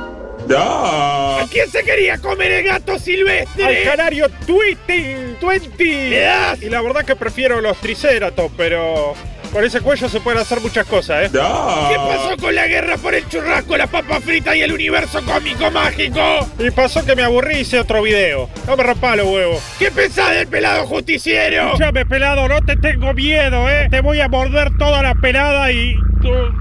¿A quién se quería comer el gato silvestre? Al canario Twitty, Twenty. Y la verdad que prefiero los triceratops, pero con ese cuello se pueden hacer muchas cosas, ¿eh? ¿Qué pasó con la guerra por el churrasco, la papa frita y el universo cómico mágico? Y pasó que me aburrí y hice otro video. No me rompa los huevos. ¿Qué pensás del pelado justiciero? Escúchame, pelado, no te tengo miedo, ¿eh? Te voy a morder toda la pelada y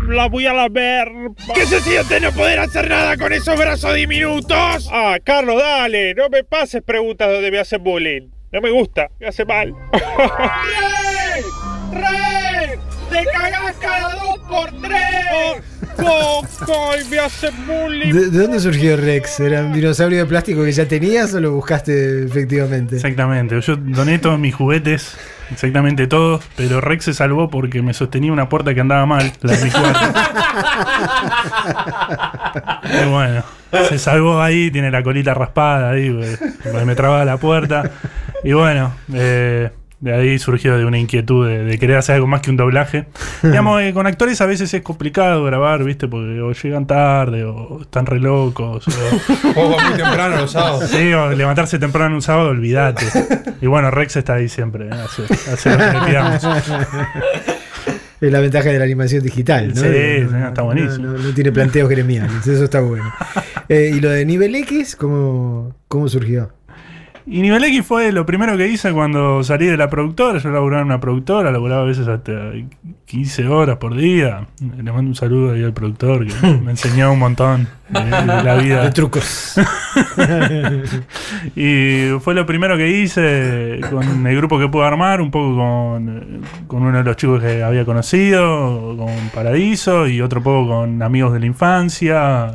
la voy a lamer. ¿Qué se siente no poder hacer nada con esos brazos diminutos? Ah, Carlos, dale, no me pases preguntas donde me hacen bullying. No me gusta, me hace mal. ¡Rey! ¡Rey! ¡Te cagás cada dos por tres! ¡Oh, Coco! Y me hace bullying. ¿De, de dónde surgió Rex? ¿Era un dinosaurio de plástico que ya tenías o lo buscaste efectivamente? Exactamente. Yo doné todos mis juguetes, exactamente todos, pero Rex se salvó porque me sostenía una puerta que andaba mal, la de mi cuarto. y bueno, se salvó ahí, tiene la colita raspada ahí, porque me trababa la puerta. Y bueno, eh, de ahí surgió de una inquietud de, de querer hacer algo más que un doblaje. Digamos, eh, con actores a veces es complicado grabar, ¿viste? Porque o llegan tarde o están re locos. O, O muy temprano los sábados. Sí, o levantarse temprano un sábado, olvídate. Y bueno, Rex está ahí siempre, ¿eh? hace, hace lo que le pidamos. Es la ventaja de la animación digital, ¿no? Sí, No, sí, no, está buenísimo. No, no- no tiene planteos gremiales, eso está bueno. Eh, ¿Y lo de nivel X, cómo, cómo surgió? Y Nivel X fue lo primero que hice cuando salí de la productora. Yo laburaba en una productora, laburaba a veces hasta 15 horas por día. Le mando un saludo ahí al productor que me enseñó un montón de, de la vida. De trucos. y fue lo primero que hice con el grupo que pude armar, un poco con, con uno de los chicos que había conocido, con Paradiso, y otro poco con amigos de la infancia,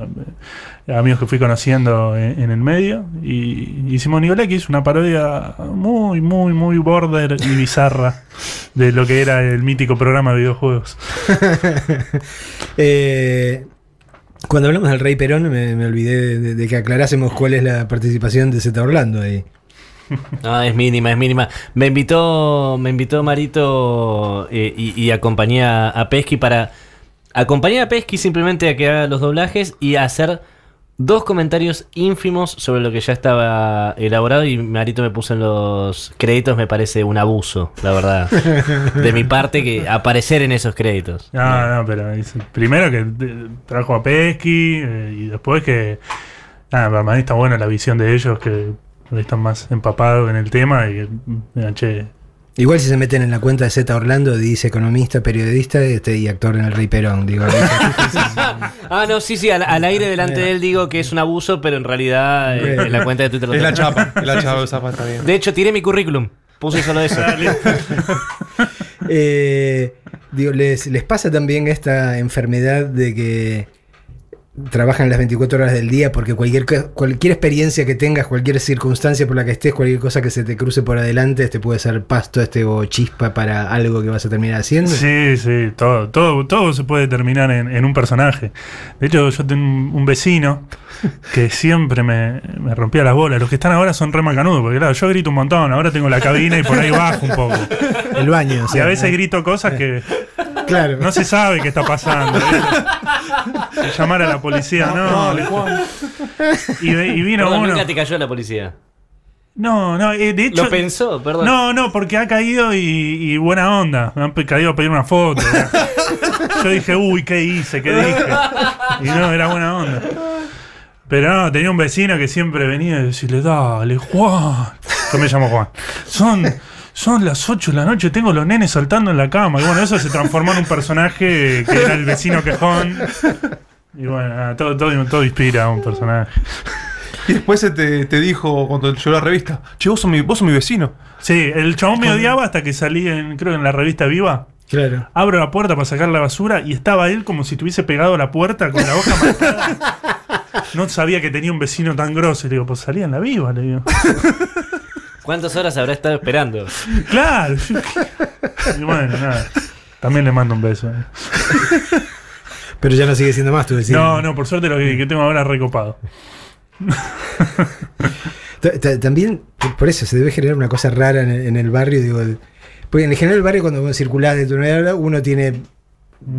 amigos que fui conociendo en, en el medio. Y hicimos X, una parodia muy, muy, muy border y bizarra de lo que era el mítico programa de videojuegos. Eh, cuando hablamos del Rey Perón, me, me olvidé de, de- de que aclarásemos cuál es la participación de Z Orlando ahí. No, es mínima, es mínima. Me invitó, me invitó Marito eh, y, y acompañé a, a Pesky para. Acompañé a Pesky simplemente a que haga los doblajes y a hacer dos comentarios ínfimos sobre lo que ya estaba elaborado. Y Marito me puso en los créditos, me parece un abuso, la verdad. De mi parte, que aparecer en esos créditos. No, no, pero primero que eh, trajo a Pesky eh, y después que. Nada, para mí está buena la visión de ellos que están más empapados en el tema y che, Igual si se meten en la cuenta de Z Orlando, dice economista, periodista este, y actor en el Rey Perón. Digo, Ah, no, sí, sí, al, al aire delante de él digo que es un abuso, pero en realidad eh, en la cuenta de Twitter lo Es la tengo. chapa, es la chapa, está bien. De hecho, tiré mi currículum. Puse solo eso. Eh, digo, les, les pasa también esta enfermedad de que trabajan las 24 horas del día porque cualquier, cualquier experiencia que tengas, cualquier circunstancia por la que estés, cualquier cosa que se te cruce por adelante, este puede ser pasto este o chispa para algo que vas a terminar haciendo. Sí, sí, todo, todo, todo se puede terminar en, en un personaje. De hecho, yo tengo un, vecino que siempre me, me rompía las bolas. Los que están ahora son re macanudos, porque claro, yo grito un montón, ahora tengo la cabina y por ahí bajo un poco. El baño. o Y a veces grito cosas que Claro. no se sabe qué está pasando. Llamar a la policía, no. Y, y vino Perdón, uno. nunca te cayó la policía. No, no, eh, de hecho. Lo pensó, perdón. No, no, porque ha caído y, y buena onda. Me han pe- caído a pedir una foto. Yo dije, uy, ¿qué hice? ¿Qué dije? Y no, era buena onda. Pero no, tenía un vecino que siempre venía y decirle, dale, Juan. Yo me llamo Juan. Son, son las 8 de la noche, tengo los nenes saltando en la cama. Y bueno, eso se transformó en un personaje que era el vecino quejón. Y bueno, todo, todo, todo inspira a un personaje. Y después se te, te dijo cuando llegó la revista, che, vos sos mi, vos sos mi vecino. Sí, el chabón me odiaba hasta que salí en, creo que en la revista Viva. Claro. Abro la puerta para sacar la basura y estaba él como si tuviese pegado a la puerta con la hoja marcada. No sabía que tenía un vecino tan grosso. Y le digo, pues salía en la viva, le digo. ¿Cuántas horas habrá estado esperando? Claro. Y bueno, nada. También le mando un beso. eh. Pero ya no sigue siendo más tu vecino. No, no, por suerte lo que, que tengo ahora es recopado. Ta- ta- También, por- eso, se debe generar una cosa rara en el, en el barrio. Digo, el- porque en general el barrio cuando uno circula de área, uno tiene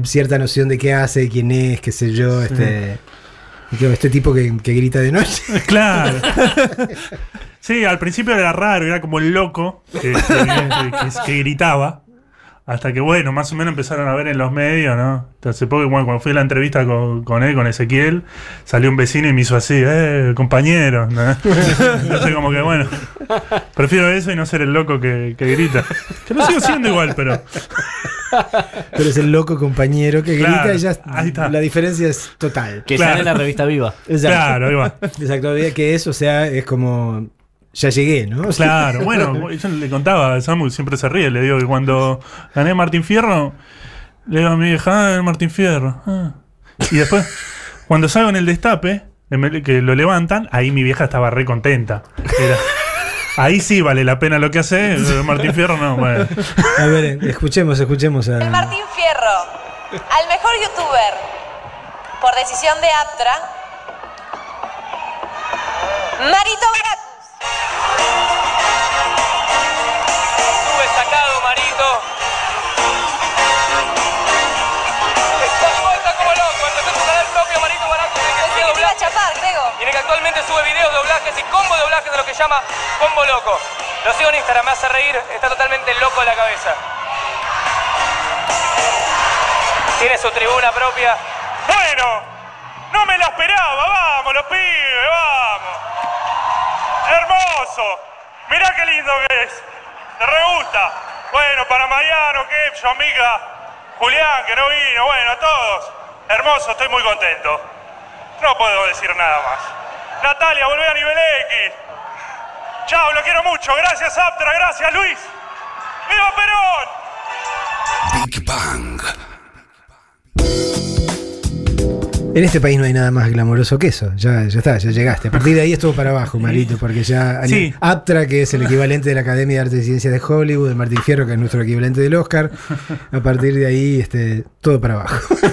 cierta noción de qué hace, quién es, qué sé yo, este, este tipo que, que grita de noche. Claro. Sí, al principio era raro, era como el loco que- que- que gritaba. Hasta que, bueno, más o menos empezaron a ver en los medios, ¿no? Hace poco, bueno, cuando fui a la entrevista con, con él, con Ezequiel, salió un vecino y me hizo así, eh, compañero. ¿no? Entonces, como que, bueno, prefiero eso y no ser el loco que, que grita. Que lo sigo siendo igual, pero. Pero es el loco compañero que grita y ya la diferencia es total. Que sale en la revista Viva. Exacto. Claro, ahí va. Exacto, que eso, o sea, es como. Ya llegué, ¿no? Claro, bueno, yo le contaba a Samu, siempre se ríe, le digo que cuando gané Martín Fierro, le digo a mi hija, ah, Martín Fierro. ah". Y después, cuando salgo en el destape, que lo levantan, ahí mi vieja estaba re contenta. Era- ahí sí vale la pena lo que hace, eh, Martín Fierro no, bueno. A ver, escuchemos, escuchemos a. Martín Fierro, al mejor youtuber, por decisión de Aptra, Marito Baracus. Actualmente sube videos, doblajes y combo doblajes de lo que llama combo loco. Lo sigo en Instagram, me hace reír, está totalmente loco de la cabeza. Tiene su tribuna propia. Bueno, no me la esperaba, vamos, los pibes, vamos. Hermoso. Mirá qué lindo que es. Te re gusta. Bueno, para Mariano, su amiga Julián, que no vino, bueno, a todos. Hermoso, estoy muy contento. No puedo decir nada más. Natalia, volvé a nivel X. Chao, lo quiero mucho. Gracias, Aptra, gracias, Luis. ¡Viva Perón! Big Bang. En este país no hay nada más glamoroso que eso. Ya, ya está, ya llegaste. A partir de ahí estuvo para abajo, Marito, porque ya. Sí. Aptra, que es el equivalente de la Academia de Artes y Ciencias de Hollywood, de Martín Fierro, que es nuestro equivalente del Oscar. A partir de ahí, este, todo para abajo.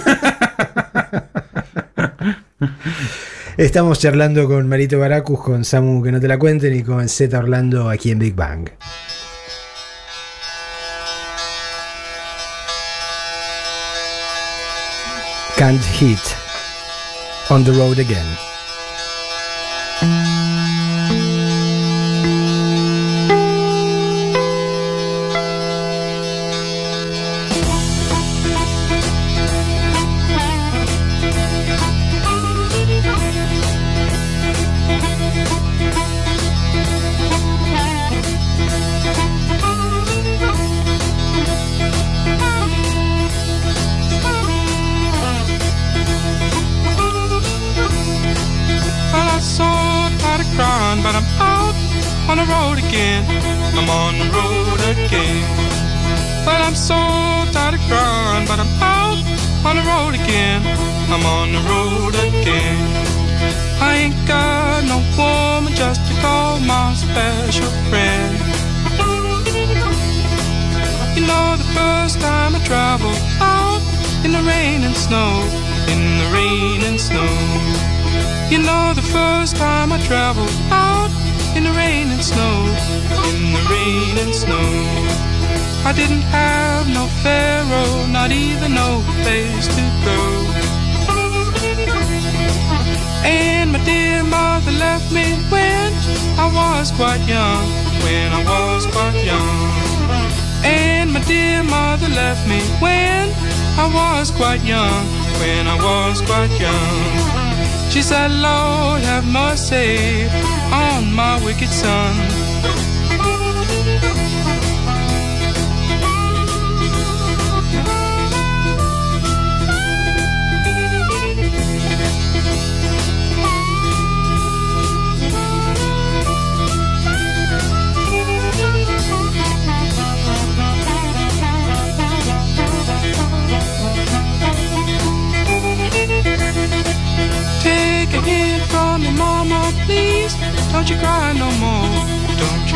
Estamos charlando con Marito Baracus, con Samu que no te la cuenten y con Z Orlando aquí en Big Bang. Can't hit on the road again.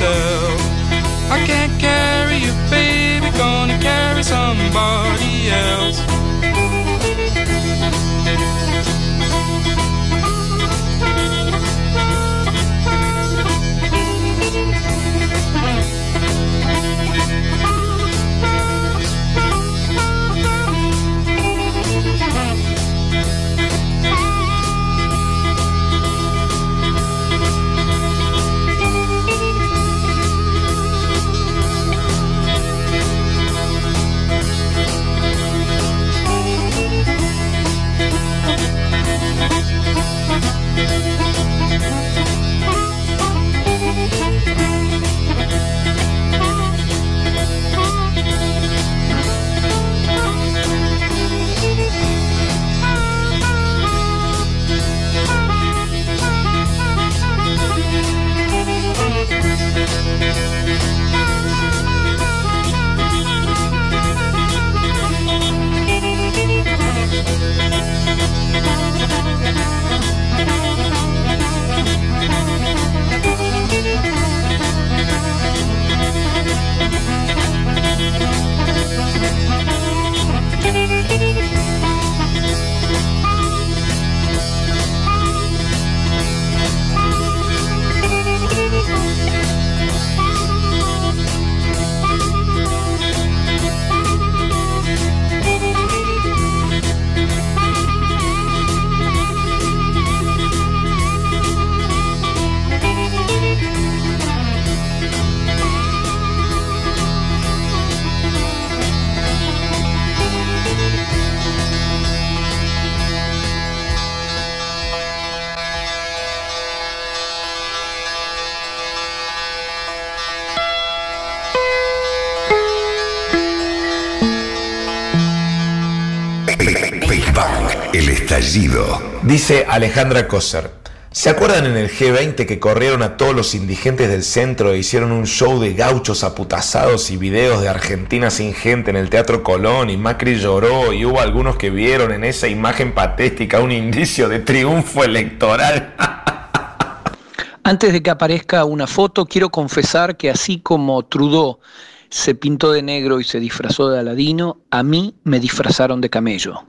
myself. I can't carry you, baby, gonna carry somebody else. Big estallido. Dice Alejandra Coser. ¿Se acuerdan en el G20 que corrieron a todos los indigentes del centro e hicieron un show de gauchos aputazados y videos de Argentina sin gente en el Teatro Colón y Macri lloró y hubo algunos que vieron en esa imagen patética un indicio de triunfo electoral? Antes de que aparezca una foto, quiero confesar que así como Trudeau se pintó de negro y se disfrazó de Aladino, a mí me disfrazaron de camello.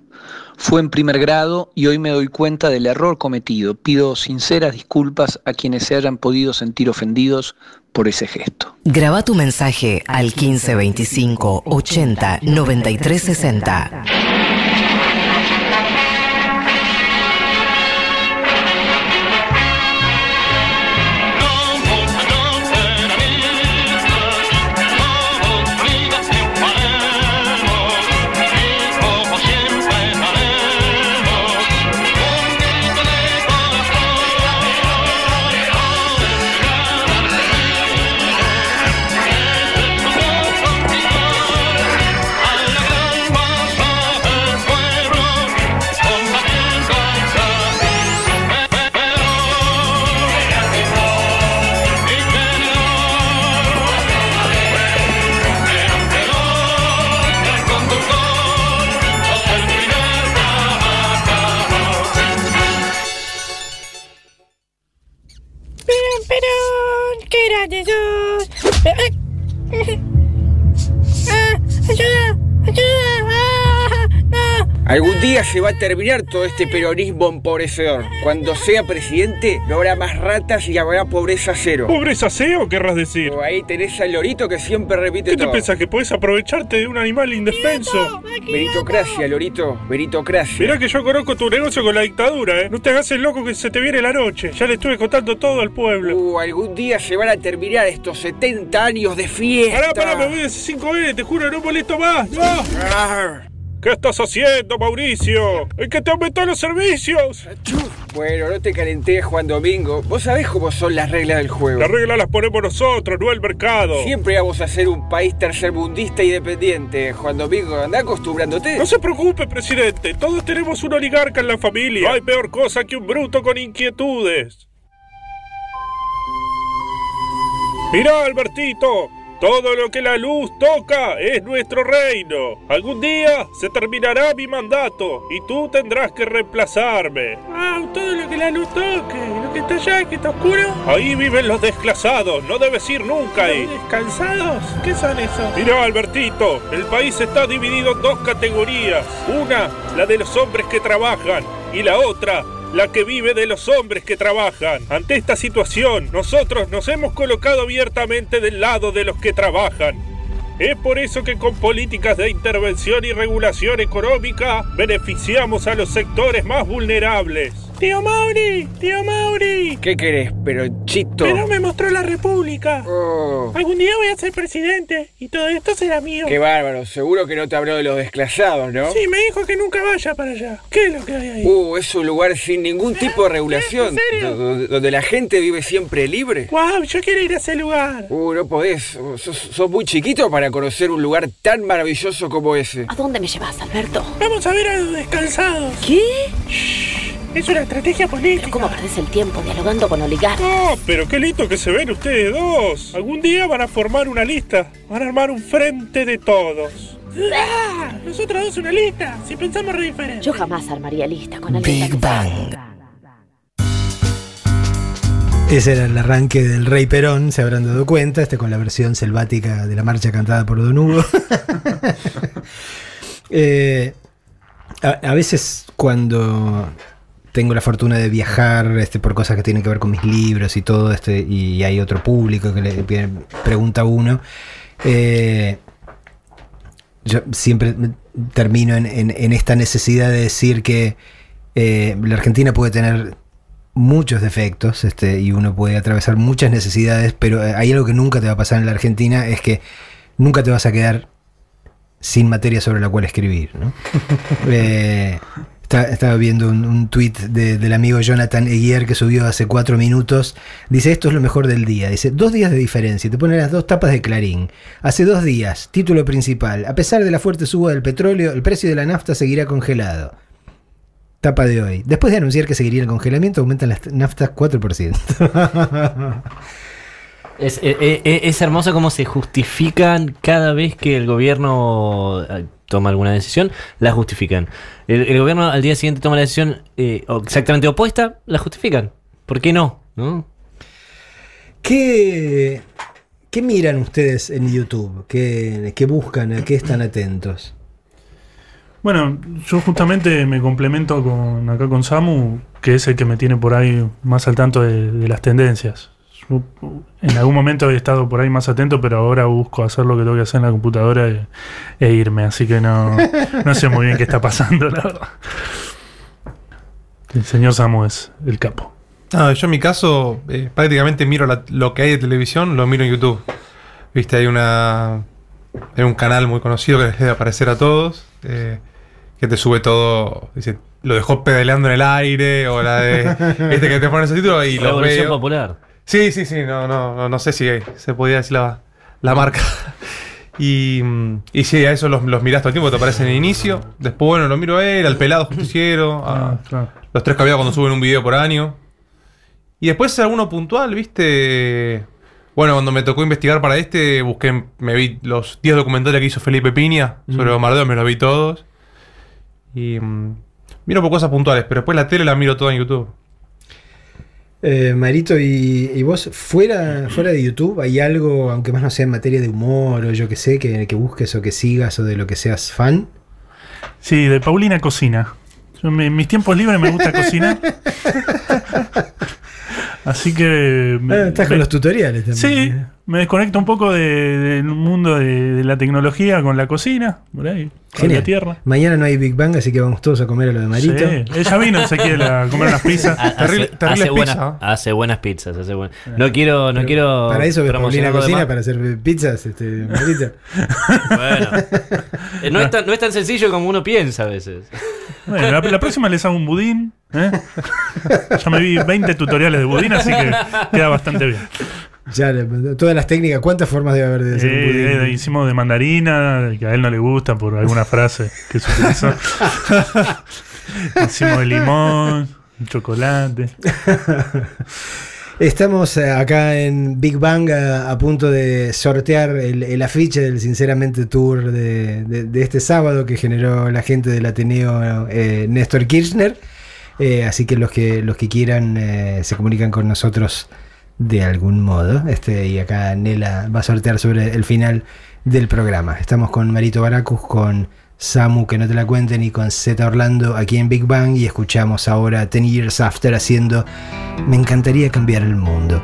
Fue en primer grado y hoy me doy cuenta del error cometido. Pido sinceras disculpas a quienes se hayan podido sentir ofendidos por ese gesto. Graba tu mensaje al 1525 80 93 60. Algún día se va a terminar todo este peronismo empobrecedor. Cuando sea presidente, no habrá más ratas y habrá pobreza cero. ¿Pobreza cero querrás decir? Oh, Ahí tenés al lorito que siempre repite ¿Qué te todo. pensás que podés aprovecharte de un animal indefenso? Meritocracia, lorito, meritocracia. Mirá que yo conozco tu negocio con la dictadura, ¿eh? No te hagas el loco que se te viene la noche. Ya le estuve contando todo al pueblo. Uh, algún día se van a terminar estos 70 años de fiesta. Pará, pará, me voy de 5N, te juro, no molesto más. ¡No! ¿Qué estás haciendo, Mauricio? ¿Es que te aumentó los servicios? Bueno, no te calentés, Juan Domingo. Vos sabés cómo son las reglas del juego. Las reglas las ponemos nosotros, no el mercado. Siempre vamos a ser un país tercermundista y dependiente, Juan Domingo. Anda acostumbrándote. No se preocupe, presidente. Todos tenemos un oligarca en la familia. No hay peor cosa que un bruto con inquietudes. Mirá, Albertito. Todo lo que la luz toca es nuestro reino. Algún día se terminará mi mandato y tú tendrás que reemplazarme. ¡Wow! Todo lo que la luz toque. Lo que está allá, que está oscuro. Ahí viven los desclasados, no debes ir nunca ahí. ¿Descansados? ¿Qué son esos? Mira, Albertito, el país está dividido en dos categorías. Una, la de los hombres que trabajan, y la otra, la que vive de los hombres que trabajan. Ante esta situación, nosotros nos hemos colocado abiertamente del lado de los que trabajan. Es por eso que con políticas de intervención y regulación económica beneficiamos a los sectores más vulnerables. ¡Tío Mauri! ¡Tío Mauri! ¿Qué querés, pero chito? Pero me mostró la República. Oh, Algún día voy a ser presidente y todo esto será mío. qué bárbaro. Seguro que no te habló de los desclasados, ¿no? Sí, me dijo que nunca vaya para allá. ¿Qué es lo que hay ahí? Uh, es un lugar sin ningún tipo de regulación. ¿En serio? do- Donde la gente vive siempre libre. ¡Wow! Yo quiero ir a ese lugar. Uh, no podés. Sos, sos muy chiquito para conocer un lugar tan maravilloso como ese. ¿A dónde me llevas, Alberto? Vamos a ver a los descansados. ¿Qué? Es una estrategia política. ¿Cómo perdés el tiempo dialogando con oligarcas? Oh, pero qué lindo que se ven ustedes dos. Algún día van a formar una lista. Van a armar un frente de todos. ¡Ah! Nosotros dos una lista. Si pensamos re diferente. Yo jamás armaría lista con alguien Big Bang. Ese era el arranque del Rey Perón, se habrán dado cuenta, este con la versión selvática de la marcha cantada por Don Hugo. Eh, a, a veces cuando tengo la fortuna de viajar este, por cosas que tienen que ver con mis libros y todo, este, y hay otro público que le pregunta a uno, eh, yo siempre termino en, en- en esta necesidad de decir que eh, la Argentina puede tener muchos defectos este, y uno puede atravesar muchas necesidades, pero eh, hay algo que nunca te va a pasar en la Argentina, es que nunca te vas a quedar sin materia sobre la cual escribir. ¿no? Eh, estaba viendo un, un tuit de- del amigo Jonathan Eguier que subió hace cuatro minutos. Dice, esto es lo mejor del día. Dice, dos días de diferencia. Te pone las dos tapas de Clarín. Hace dos días, título principal. A pesar de la fuerte suba del petróleo, el precio de la nafta seguirá congelado. Tapa de hoy. Después de anunciar que seguiría el congelamiento, aumentan las naftas 4%. Es, eh, eh, es hermoso cómo se justifican cada vez que el gobierno eh, toma alguna decisión, la justifican. El, el gobierno al día siguiente toma la decisión eh, exactamente opuesta, la justifican. ¿Por qué no? ¿No? ¿Qué, qué miran ustedes en YouTube? ¿Qué, qué buscan? ¿A qué están atentos? Bueno, yo justamente me complemento con acá con Samu, que es el que me tiene por ahí más al tanto de, de las tendencias. En algún momento he estado por ahí más atento, pero ahora busco hacer lo que tengo que hacer en la computadora e, e irme, así que no, no sé muy bien qué está pasando, la verdad. El señor Samu es el capo. Ah, yo en mi caso eh, prácticamente miro la- lo que hay de televisión, lo miro en YouTube. Viste, hay una hay un canal muy conocido que les debe aparecer a todos, eh, que te sube todo, dice, lo dejó pedaleando en el aire, o la de este que te pone ese título y lo veo. Popular. Sí, sí, sí, no, no, no, no sé si se podía decir la, la marca. Y, mm, y sí, a eso los, los mirás todo el tiempo, te aparecen en el inicio. Después, bueno, lo miro a él, al pelado justiciero, a los tres caviados cuando suben un video por año. Y después alguno puntual, ¿viste? Bueno, cuando me tocó investigar para este, busqué, me vi los 10 documentales que hizo Felipe Piña sobre Mm. bombardeo, me los vi todos. Y mm, miro por cosas puntuales, pero después la tele la miro toda en YouTube. Eh, Marito, y, y vos, fuera, fuera de YouTube, ¿hay algo, aunque más no sea en materia de humor o yo que sé, que, que busques o que sigas o de lo que seas fan? Sí, de Paulina Cocina. Yo en mi- en mis tiempos libres me gusta cocinar. Así que. me- Ah, estás con me- los tutoriales también. Sí, me desconecto un poco de- del mundo de, de la tecnología con la cocina, por ahí, con Genial. la tierra. Mañana no hay Big Bang, así que vamos todos a comer a lo de Marito. Sí, ella vino Ezequiel a comer unas pizzas. Ha- Hace, hace buenas, hace buenas pizzas. Hace buenas- No quiero, no quiero. Para eso ves Paulina Cocina, para hacer pizzas, este, Marito. Bueno, eh, no, es tan, no es tan sencillo como uno piensa a veces. Bueno, la, la próxima les hago un budín. ¿eh? Ya me vi 20 tutoriales de budín, así que queda bastante bien. Ya, todas las técnicas, ¿cuántas formas debe haber de hacer un Eh, budín? eh, hicimos de mandarina, que a él no le gusta por alguna frase que se utilizó. hicimos de limón, chocolate. Estamos eh, acá en Big Bang a, a punto de sortear el, el afiche del Sinceramente Tour de, de- de este sábado que generó la gente del Ateneo eh, Néstor Kirchner. Eh, así que los que los que quieran eh, se comunican con nosotros de algún modo. Este, y acá Nela va a sortear sobre el final del programa. Estamos con Marito Baracus, con Samu, que no te la cuenten, y con Z Orlando aquí en Big Bang. Y escuchamos ahora Ten Years After haciendo Me encantaría cambiar el mundo.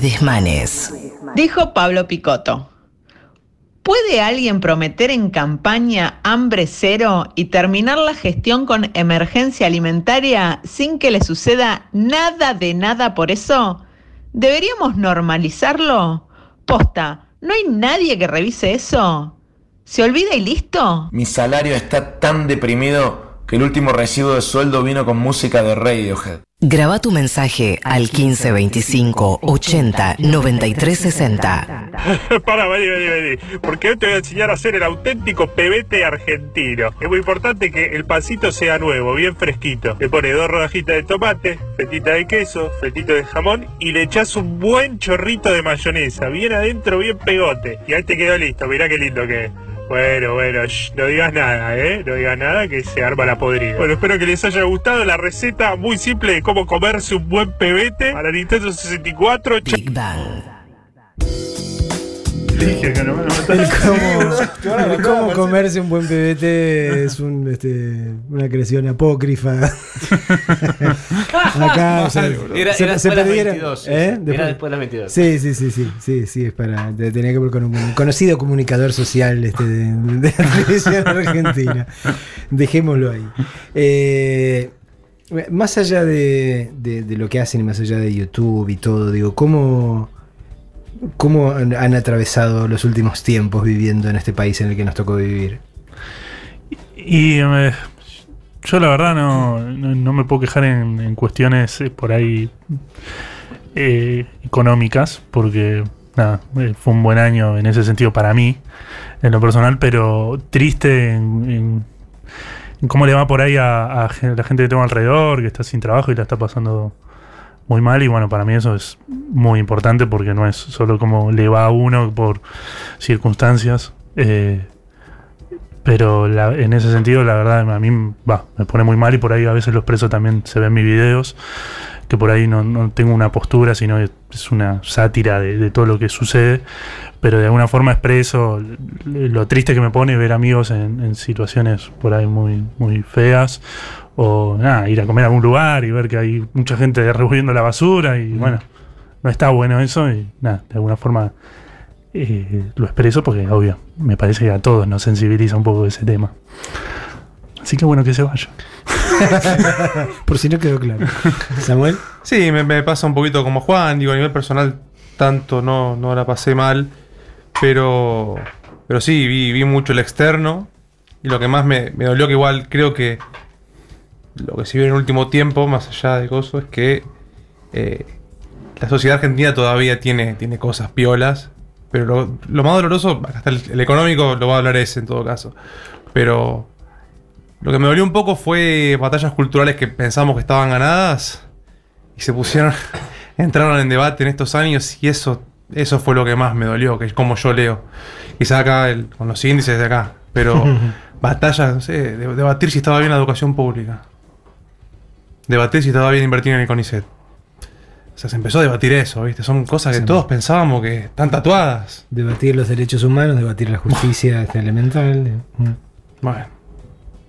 Desmanes. Dijo Pablo Picotto. ¿Puede alguien prometer en campaña hambre cero y terminar la gestión con emergencia alimentaria sin que le suceda nada de nada por eso? ¿Deberíamos normalizarlo? Posta, ¿no hay nadie que revise eso? ¿Se olvida y listo? Mi salario está tan deprimido que el último recibo de sueldo vino con música de Radiohead. Graba tu mensaje al 1525 80 93 60. Para, vení, vení, vení. Porque hoy te voy a enseñar a hacer el auténtico pebete argentino. Es muy importante que el pancito sea nuevo, bien fresquito. Le pones dos rodajitas de tomate, fetita de queso, fetito de jamón y le echas un buen chorrito de mayonesa. Bien adentro, bien pegote. Y ahí te quedó listo. Mirá qué lindo que es. Bueno, bueno, no digas nada, ¿eh? No digas nada que se arma la podrida. Bueno, espero que les haya gustado la receta muy simple de cómo comerse un buen pebete a la Nintendo 64. Big Bang. Dije que no me El cómo, el cómo comerse un buen pebete es un, este, una creación apócrifa. Acá, o sea, Era- se, era se después de las perdieron, 22, ¿eh? era después de las 22. Sí, sí, sí, sí, sí, sí, es para, tenía que ver con un conocido comunicador social este, de, de la televisión argentina. Dejémoslo ahí. Eh, más allá de, de- de lo que hacen y más allá de YouTube y todo, digo, ¿cómo, ¿cómo han, atravesado los últimos tiempos viviendo en este país en el que nos tocó vivir? Y eh, yo la verdad no, no, me puedo quejar en, cuestiones eh, por ahí eh, económicas, porque nada, fue un buen año en ese sentido para mí, en lo personal, pero triste en, cómo le va por ahí a, a la gente que tengo alrededor, que está sin trabajo y la está pasando muy mal y bueno, para mí eso es muy importante porque no es solo como le va a uno por circunstancias. eh, pero la- en ese sentido, la verdad, a mí va, me pone muy mal y por ahí a veces lo expreso también, se ven mis videos, que por ahí no, no tengo una postura, sino es, es una sátira de, de todo lo que sucede, pero de alguna forma expreso lo triste que me pone ver amigos en, en situaciones por ahí muy, muy feas, o nada, ir a comer a algún lugar y ver que hay mucha gente revolviendo la basura y bueno, no está bueno eso y nada, de alguna forma eh, lo expreso porque, obvio, me parece que a todos nos sensibiliza un poco ese tema. Así que bueno, que se vaya. Por si no quedó claro. Samuel. Sí, me, me pasa un poquito como Juan, digo, a nivel personal tanto no, no la pasé mal, pero, pero sí, vi, vi mucho el externo y lo que más me, me dolió que igual creo que lo que se vio en el último tiempo, más allá de cosas, es que eh, la sociedad argentina todavía tiene, tiene cosas piolas, pero lo, lo más doloroso, el, el económico, lo va a hablar ese en todo caso, pero lo que me dolió un poco fue batallas culturales que pensamos que estaban ganadas y se pusieron, entraron en debate en estos años y eso, eso fue lo que más me dolió, que es como yo leo. Quizá acá el- con los índices de acá, pero batallas, no sé, de- debatir si estaba bien la educación pública. Debatir si estaba bien invertir en el CONICET. O sea, se empezó a debatir eso, ¿viste? Son cosas que todos pensábamos que están tatuadas. Debatir los derechos humanos, debatir la justicia este, elemental. Mm. Bueno,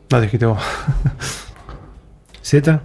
no dijiste vos. ¿Z?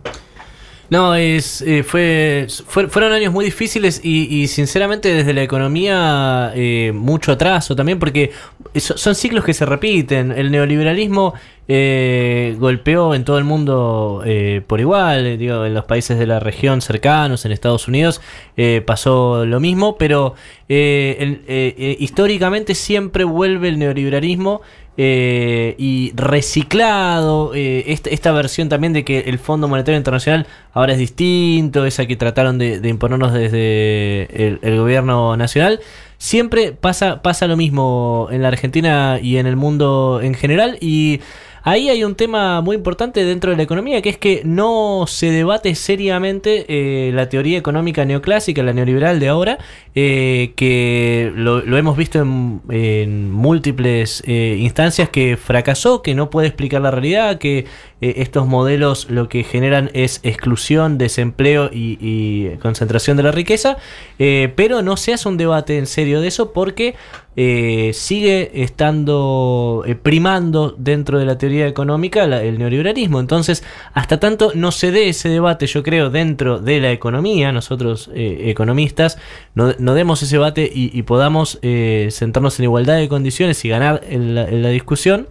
No, es, eh, fue, fue- fueron años muy difíciles y, y sinceramente desde la economía eh, mucho atraso también porque so- son ciclos que se repiten. El neoliberalismo eh, golpeó en todo el mundo eh, por igual, digo, en los países de la región cercanos, en Estados Unidos eh, pasó lo mismo, pero eh, el- eh, eh, históricamente siempre vuelve el neoliberalismo eh, y reciclado eh, esta, esta versión también de que el Fondo Monetario Internacional ahora es distinto, esa que trataron de, de imponernos desde el, el gobierno nacional. Siempre pasa, pasa lo mismo en la Argentina y en el mundo en general y ahí hay un tema muy importante dentro de la economía que es que no se debate seriamente eh, la teoría económica neoclásica, la neoliberal de ahora, eh, que lo, hemos visto en, en múltiples eh, instancias que fracasó, que no puede explicar la realidad, que eh, estos modelos lo que generan es exclusión, desempleo y, concentración de la riqueza, eh, pero no se hace un debate en serio de eso porque eh, sigue estando primando dentro de la teoría económica el neoliberalismo. Entonces, hasta tanto no se dé ese debate, yo creo, dentro de la economía, nosotros economistas, no, demos ese debate y, podamos sentarnos en igualdad de condiciones y ganar en la, discusión,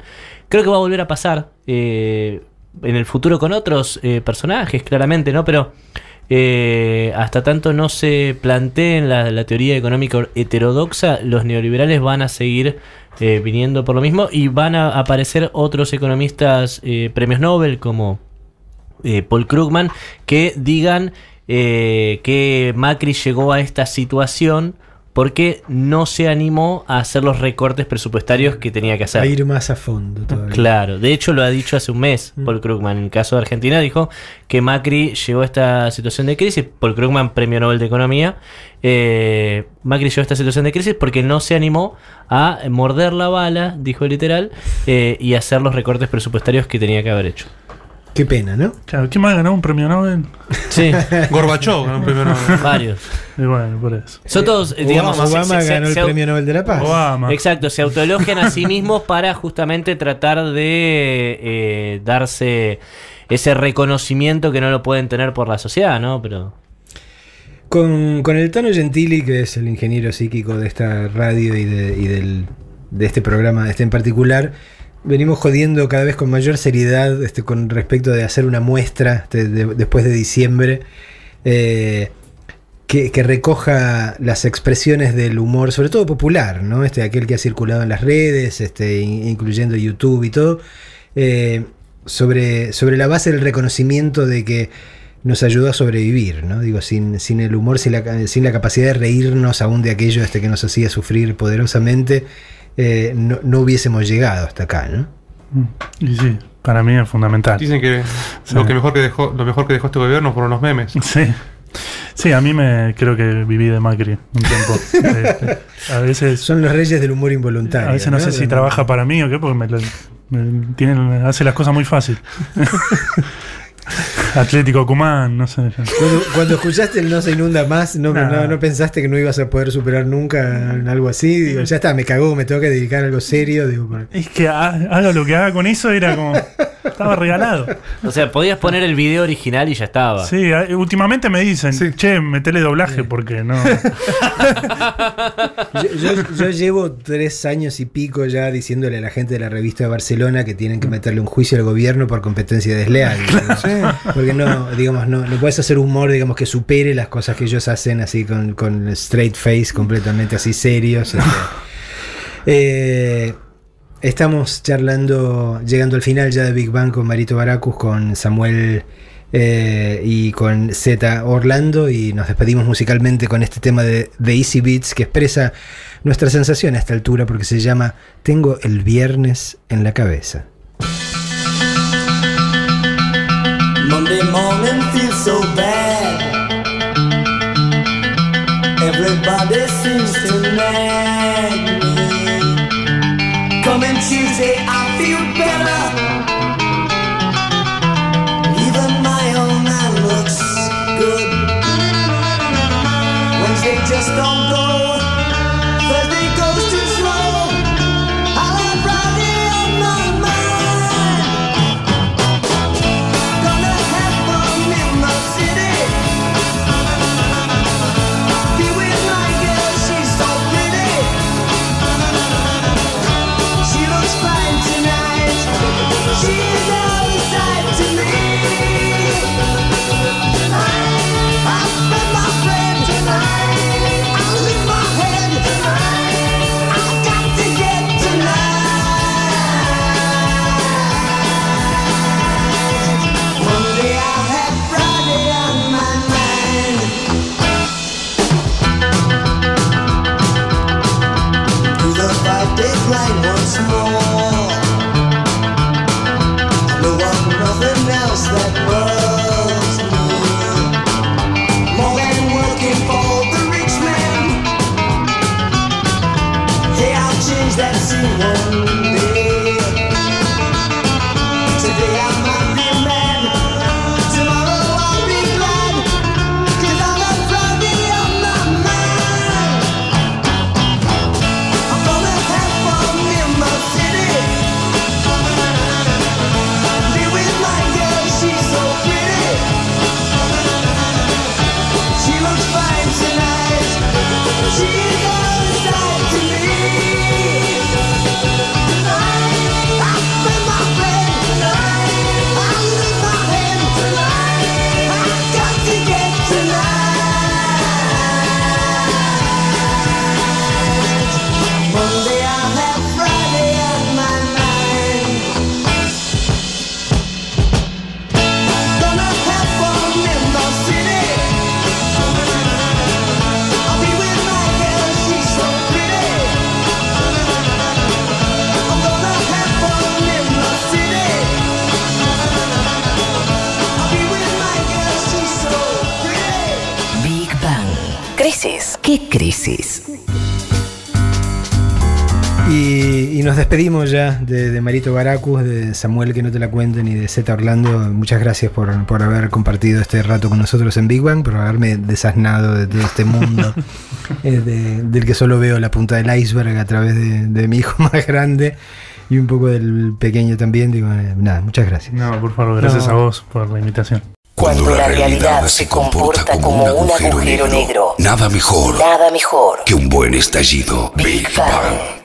creo que va a volver a pasar en el futuro con otros eh, personajes, claramente, ¿no? Pero eh, hasta tanto no se planteen la, teoría económica heterodoxa, los neoliberales van a seguir eh, viniendo por lo mismo y van a aparecer otros economistas premios Nobel como Paul Krugman que digan que Macri llegó a esta situación porque no se animó a hacer los recortes presupuestarios que tenía que hacer. A ir más a fondo todavía. Claro, de hecho lo ha dicho hace un mes Paul Krugman. En el caso de Argentina dijo que Macri llegó a esta situación de crisis. Paul Krugman, premio Nobel de Economía. eh, Macri llegó a esta situación de crisis porque no se animó a morder la bala, dijo literal, eh, y hacer los recortes presupuestarios que tenía que haber hecho. Qué pena, ¿no? Claro, ¿quién más ganó un premio Nobel? Sí. Gorbachov ganó un premio Nobel. Varios. Y bueno, por eso. Son todos, eh, digamos, Obama, se- se- se- ganó el se- Premio Nobel de la Paz. Obama. Exacto, se autoelogian a sí mismos para justamente tratar de eh, darse ese reconocimiento que no lo pueden tener por la sociedad, ¿no? Pero Con, con el Tano Gentili, que es el ingeniero psíquico de esta radio y de, y del- de este programa este en particular, venimos jodiendo cada vez con mayor seriedad este, con respecto de hacer una muestra este, de- después de diciembre eh, que, que recoja las expresiones del humor, sobre todo popular, ¿no? Este, aquel que ha circulado en las redes, este, in- incluyendo YouTube y todo, eh, sobre, sobre la base del reconocimiento de que nos ayudó a sobrevivir, ¿no? Digo, sin, sin el humor, sin la, sin la capacidad de reírnos aún de aquello este que nos hacía sufrir poderosamente, eh, no, no hubiésemos llegado hasta acá, ¿no? Y sí, para mí es fundamental. Dicen que Sí. lo que mejor que dejó, lo mejor que dejó este gobierno fueron los memes. Sí. Sí, a mí me creo que viví de Macri un tiempo. Este, a veces. Son los reyes del humor involuntario. A veces no, sé si trabaja para mí o qué, porque me, me- tiene- hace las cosas muy fácil. Atlético Cumán, no sé. Cuando, cuando escuchaste el No se inunda más, no, No. no, no pensaste que no ibas a poder superar nunca en algo así. Digo, ya está, me cagó, me tengo que dedicar a algo serio. Digo, por- Es que ha- haga lo que haga con eso era como. Estaba regalado. O sea, podías poner el video original y ya estaba. Sí, a- últimamente me dicen, che, metele doblaje porque no. Yo, yo- yo llevo tres años y pico ya diciéndole a la gente de la revista de Barcelona que tienen que meterle un juicio al gobierno por competencia desleal. Porque no, digamos, no, no puedes hacer humor, digamos, que supere las cosas que ellos hacen así con, con straight face, completamente así serios. este. Eh, estamos charlando, llegando al final ya de Big Bang con Marito Baracus, con Samuel eh, y con Z Orlando y nos despedimos musicalmente con este tema de, de Easy Beats que expresa nuestra sensación a esta altura porque se llama Tengo el viernes en la cabeza. Morning feels so despedimos ya de, de Marito Baracus, de Samuel que no te la cuenten y de Zeta Orlando. Muchas gracias por, por haber compartido este rato con nosotros en Big Bang, por haberme desasnado de todo este mundo eh, de- del que solo veo la punta del iceberg a través de, de mi hijo más grande y un poco del pequeño también. Digo, eh, nada, muchas gracias. No, por favor, gracias No. a vos por la invitación. Cuando la realidad se comporta como un agujero negro, nada mejor Nada mejor. que un buen estallido. Big Bang.